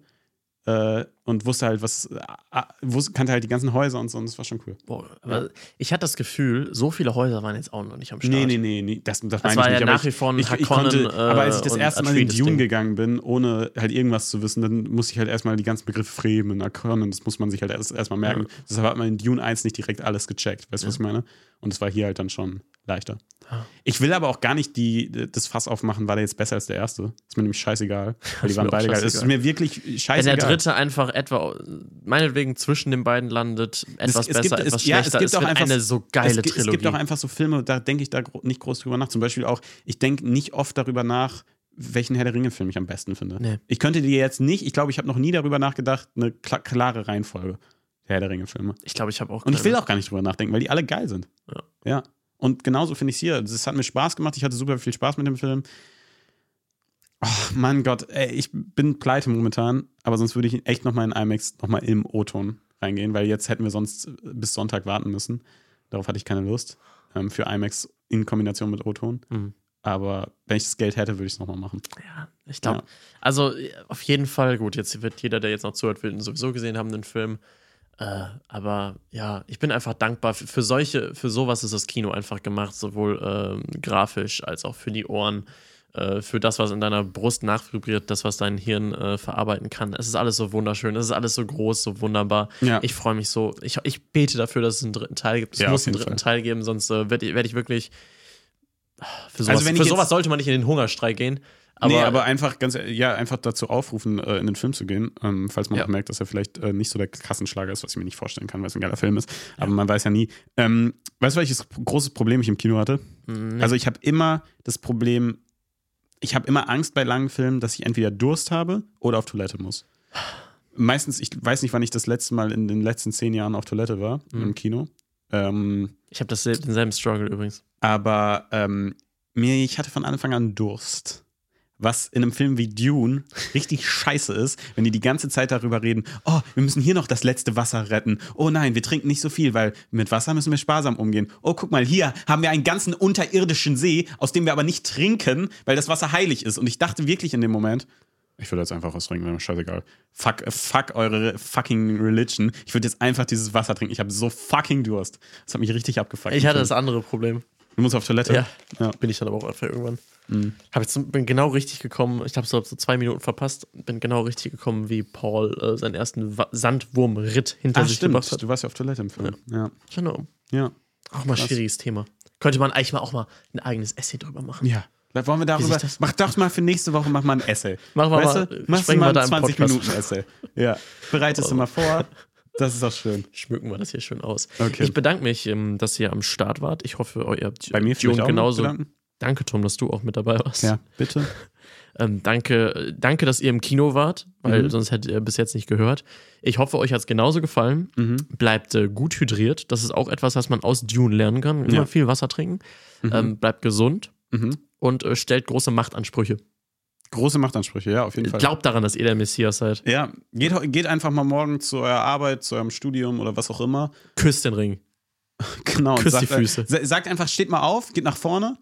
äh, und wusste halt, was, äh, wusste, kannte halt die ganzen Häuser und so und das war schon cool. Boah, aber ich hatte das Gefühl, so viele Häuser waren jetzt auch noch nicht am Start. Nee, nee, nee, nee das, das, Das meine war ich ja nicht. nach wie vor ein ich, ich, konnte, Aber als ich das äh, erste und Mal in Dune Ding. gegangen bin, ohne halt irgendwas zu wissen, dann musste ich halt erstmal die ganzen Begriffe Fremen, Harkonnen, das muss man sich halt erst erstmal merken. Deshalb hat man in Dune 1 nicht direkt alles gecheckt, weißt du, was ich meine? Und es war hier halt dann schon leichter. Ah. Ich will aber auch gar nicht die, das Fass aufmachen, war der jetzt besser als der erste. Ist mir nämlich scheißegal. Weil die waren beide geil. Es ist mir wirklich Wenn scheißegal. der dritte einfach etwa, meinetwegen zwischen den beiden landet, etwas es besser, gibt- etwas es- ja, es schlechter, gibt es auch einfach- eine so geile es, Trilogie. Es gibt auch einfach so Filme, da denke ich da nicht groß drüber nach. Zum Beispiel auch, ich denke nicht oft darüber nach, welchen Herr der Ringe-Film ich am besten finde. Nee. Ich könnte dir jetzt nicht, ich glaube, ich habe noch nie darüber nachgedacht, eine kla klare Reihenfolge der Herr der Ringe-Filme. ich glaube, ich habe auch. Und ich will auch gar nicht drüber nachdenken, weil die alle geil sind. Ja. ja. Und genauso finde ich es hier. Es hat mir Spaß gemacht. Ich hatte super viel Spaß mit dem Film. Oh, mein Gott, ey, ich bin pleite momentan, aber sonst würde ich echt nochmal in IMAX, nochmal im O-Ton reingehen, weil jetzt hätten wir sonst bis Sonntag warten müssen. Darauf hatte ich keine Lust. Ähm, für IMAX in Kombination mit O-Ton. Mhm. Aber wenn ich das Geld hätte, würde ich es nochmal machen. Ja, ich glaube. Ja. Also äh, auf jeden Fall, gut, jetzt wird jeder, der jetzt noch zuhört, will ihn sowieso gesehen haben, den Film. Äh, aber ja, ich bin einfach dankbar. Für, für solche, für sowas ist das Kino einfach gemacht, sowohl ähm, grafisch als auch für die Ohren, äh, für das, was in deiner Brust nachvibriert, das, was dein Hirn äh, verarbeiten kann. Es ist alles so wunderschön, es ist alles so groß, so wunderbar. Ja. Ich freue mich so. Ich, ich bete dafür, dass es einen dritten Teil gibt. Es Ja, muss einen dritten Fall. Teil geben, sonst äh, werde ich, werd ich wirklich. Für sowas, Also wenn ich für sowas sollte man nicht in den Hungerstreik gehen. Aber, nee, aber einfach ganz, ja, einfach dazu aufrufen, äh, in den Film zu gehen, ähm, falls man Ja. auch merkt, dass er vielleicht äh, nicht so der Kassenschlager ist, was ich mir nicht vorstellen kann, weil es ein geiler Film ist. Aber man weiß ja nie. Ähm, weißt du, welches großes Problem ich im Kino hatte? Mm, Also ich habe immer das Problem, ich habe immer Angst bei langen Filmen, dass ich entweder Durst habe oder auf Toilette muss. Meistens, ich weiß nicht, wann ich das letzte Mal in den letzten zehn Jahren auf Toilette war, Mhm. im Kino. Ähm, Ich habe denselben Struggle übrigens. aber ähm, mir, ich hatte von Anfang an Durst. Was in einem Film wie Dune richtig scheiße ist, wenn die die ganze Zeit darüber reden, oh, wir müssen hier noch das letzte Wasser retten. Oh nein, wir trinken nicht so viel, weil mit Wasser müssen wir sparsam umgehen. Oh, guck mal, hier haben wir einen ganzen unterirdischen See, aus dem wir aber nicht trinken, weil das Wasser heilig ist. Und ich dachte wirklich in dem Moment, ich würde jetzt einfach was trinken, wäre mir scheißegal. Fuck, fuck eure fucking Religion. Ich würde jetzt einfach dieses Wasser trinken. Ich habe so fucking Durst. Das hat mich richtig abgefuckt. Ich hatte das andere Problem. Du musst auf Toilette? Ja. ja. Bin ich dann aber auch einfach irgendwann. Mhm. Hab jetzt, bin genau richtig gekommen. Ich habe so, so zwei Minuten verpasst. Bin genau richtig gekommen, wie Paul äh, seinen ersten Wa Sandwurmritt hinter Ach, sich gebracht stimmt. hat. Du warst ja auf Toilette im Film. Ja. Genau. Ja. Auch mal Krass. schwieriges Thema. Könnte man eigentlich mal auch mal ein eigenes Essay drüber machen. Ja. Wollen wir darüber. Mach doch mal für nächste Woche mach mal ein Essay. Machen wir weißt mal- du? Machst du mal ein im 20 Podcast. Minuten Essay. Ja. Bereitest du mal vor. Das ist auch schön. Schmücken wir das hier schön aus. Okay. Ich bedanke mich, ähm, dass ihr am Start wart. Ich hoffe, ihr habt Bei mir auch genauso. genauso. Danke, Tom, dass du auch mit dabei warst. Ja, bitte. Ähm, danke, danke, dass ihr im Kino wart, weil Mhm. sonst hättet ihr bis jetzt nicht gehört. Ich hoffe, euch hat es genauso gefallen. Mhm. Bleibt äh, gut hydriert. Das ist auch etwas, was man aus Dune lernen kann. Immer Ja. viel Wasser trinken. Ähm, bleibt gesund Mhm. und äh, stellt große Machtansprüche. Große Machtansprüche, ja, auf jeden Fall. Glaubt daran, dass ihr der Messias seid. ja, geht, geht einfach mal morgen zu eurer Arbeit, zu eurem Studium oder was auch immer. Küsst den Ring. Genau. Küsst die sagt, äh, Füße. sa- sagt einfach, steht mal auf, geht nach vorne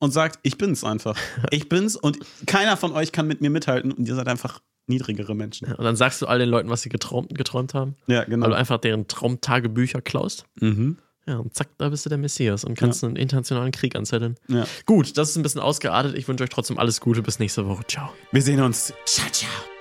und sagt, ich bin's einfach. Ich bin's und keiner von euch kann mit mir mithalten und ihr seid einfach niedrigere Menschen. Und dann sagst du all den Leuten, was sie geträumt, geträumt haben, Ja, genau. weil du einfach deren Traumtagebücher klaust. Mhm. Ja, und zack, da bist du der Messias und kannst einen internationalen Krieg anzetteln. Ja. Gut, das ist ein bisschen ausgeartet. Ich wünsche euch trotzdem alles Gute. Bis nächste Woche. Ciao. Wir sehen uns. Ciao, ciao.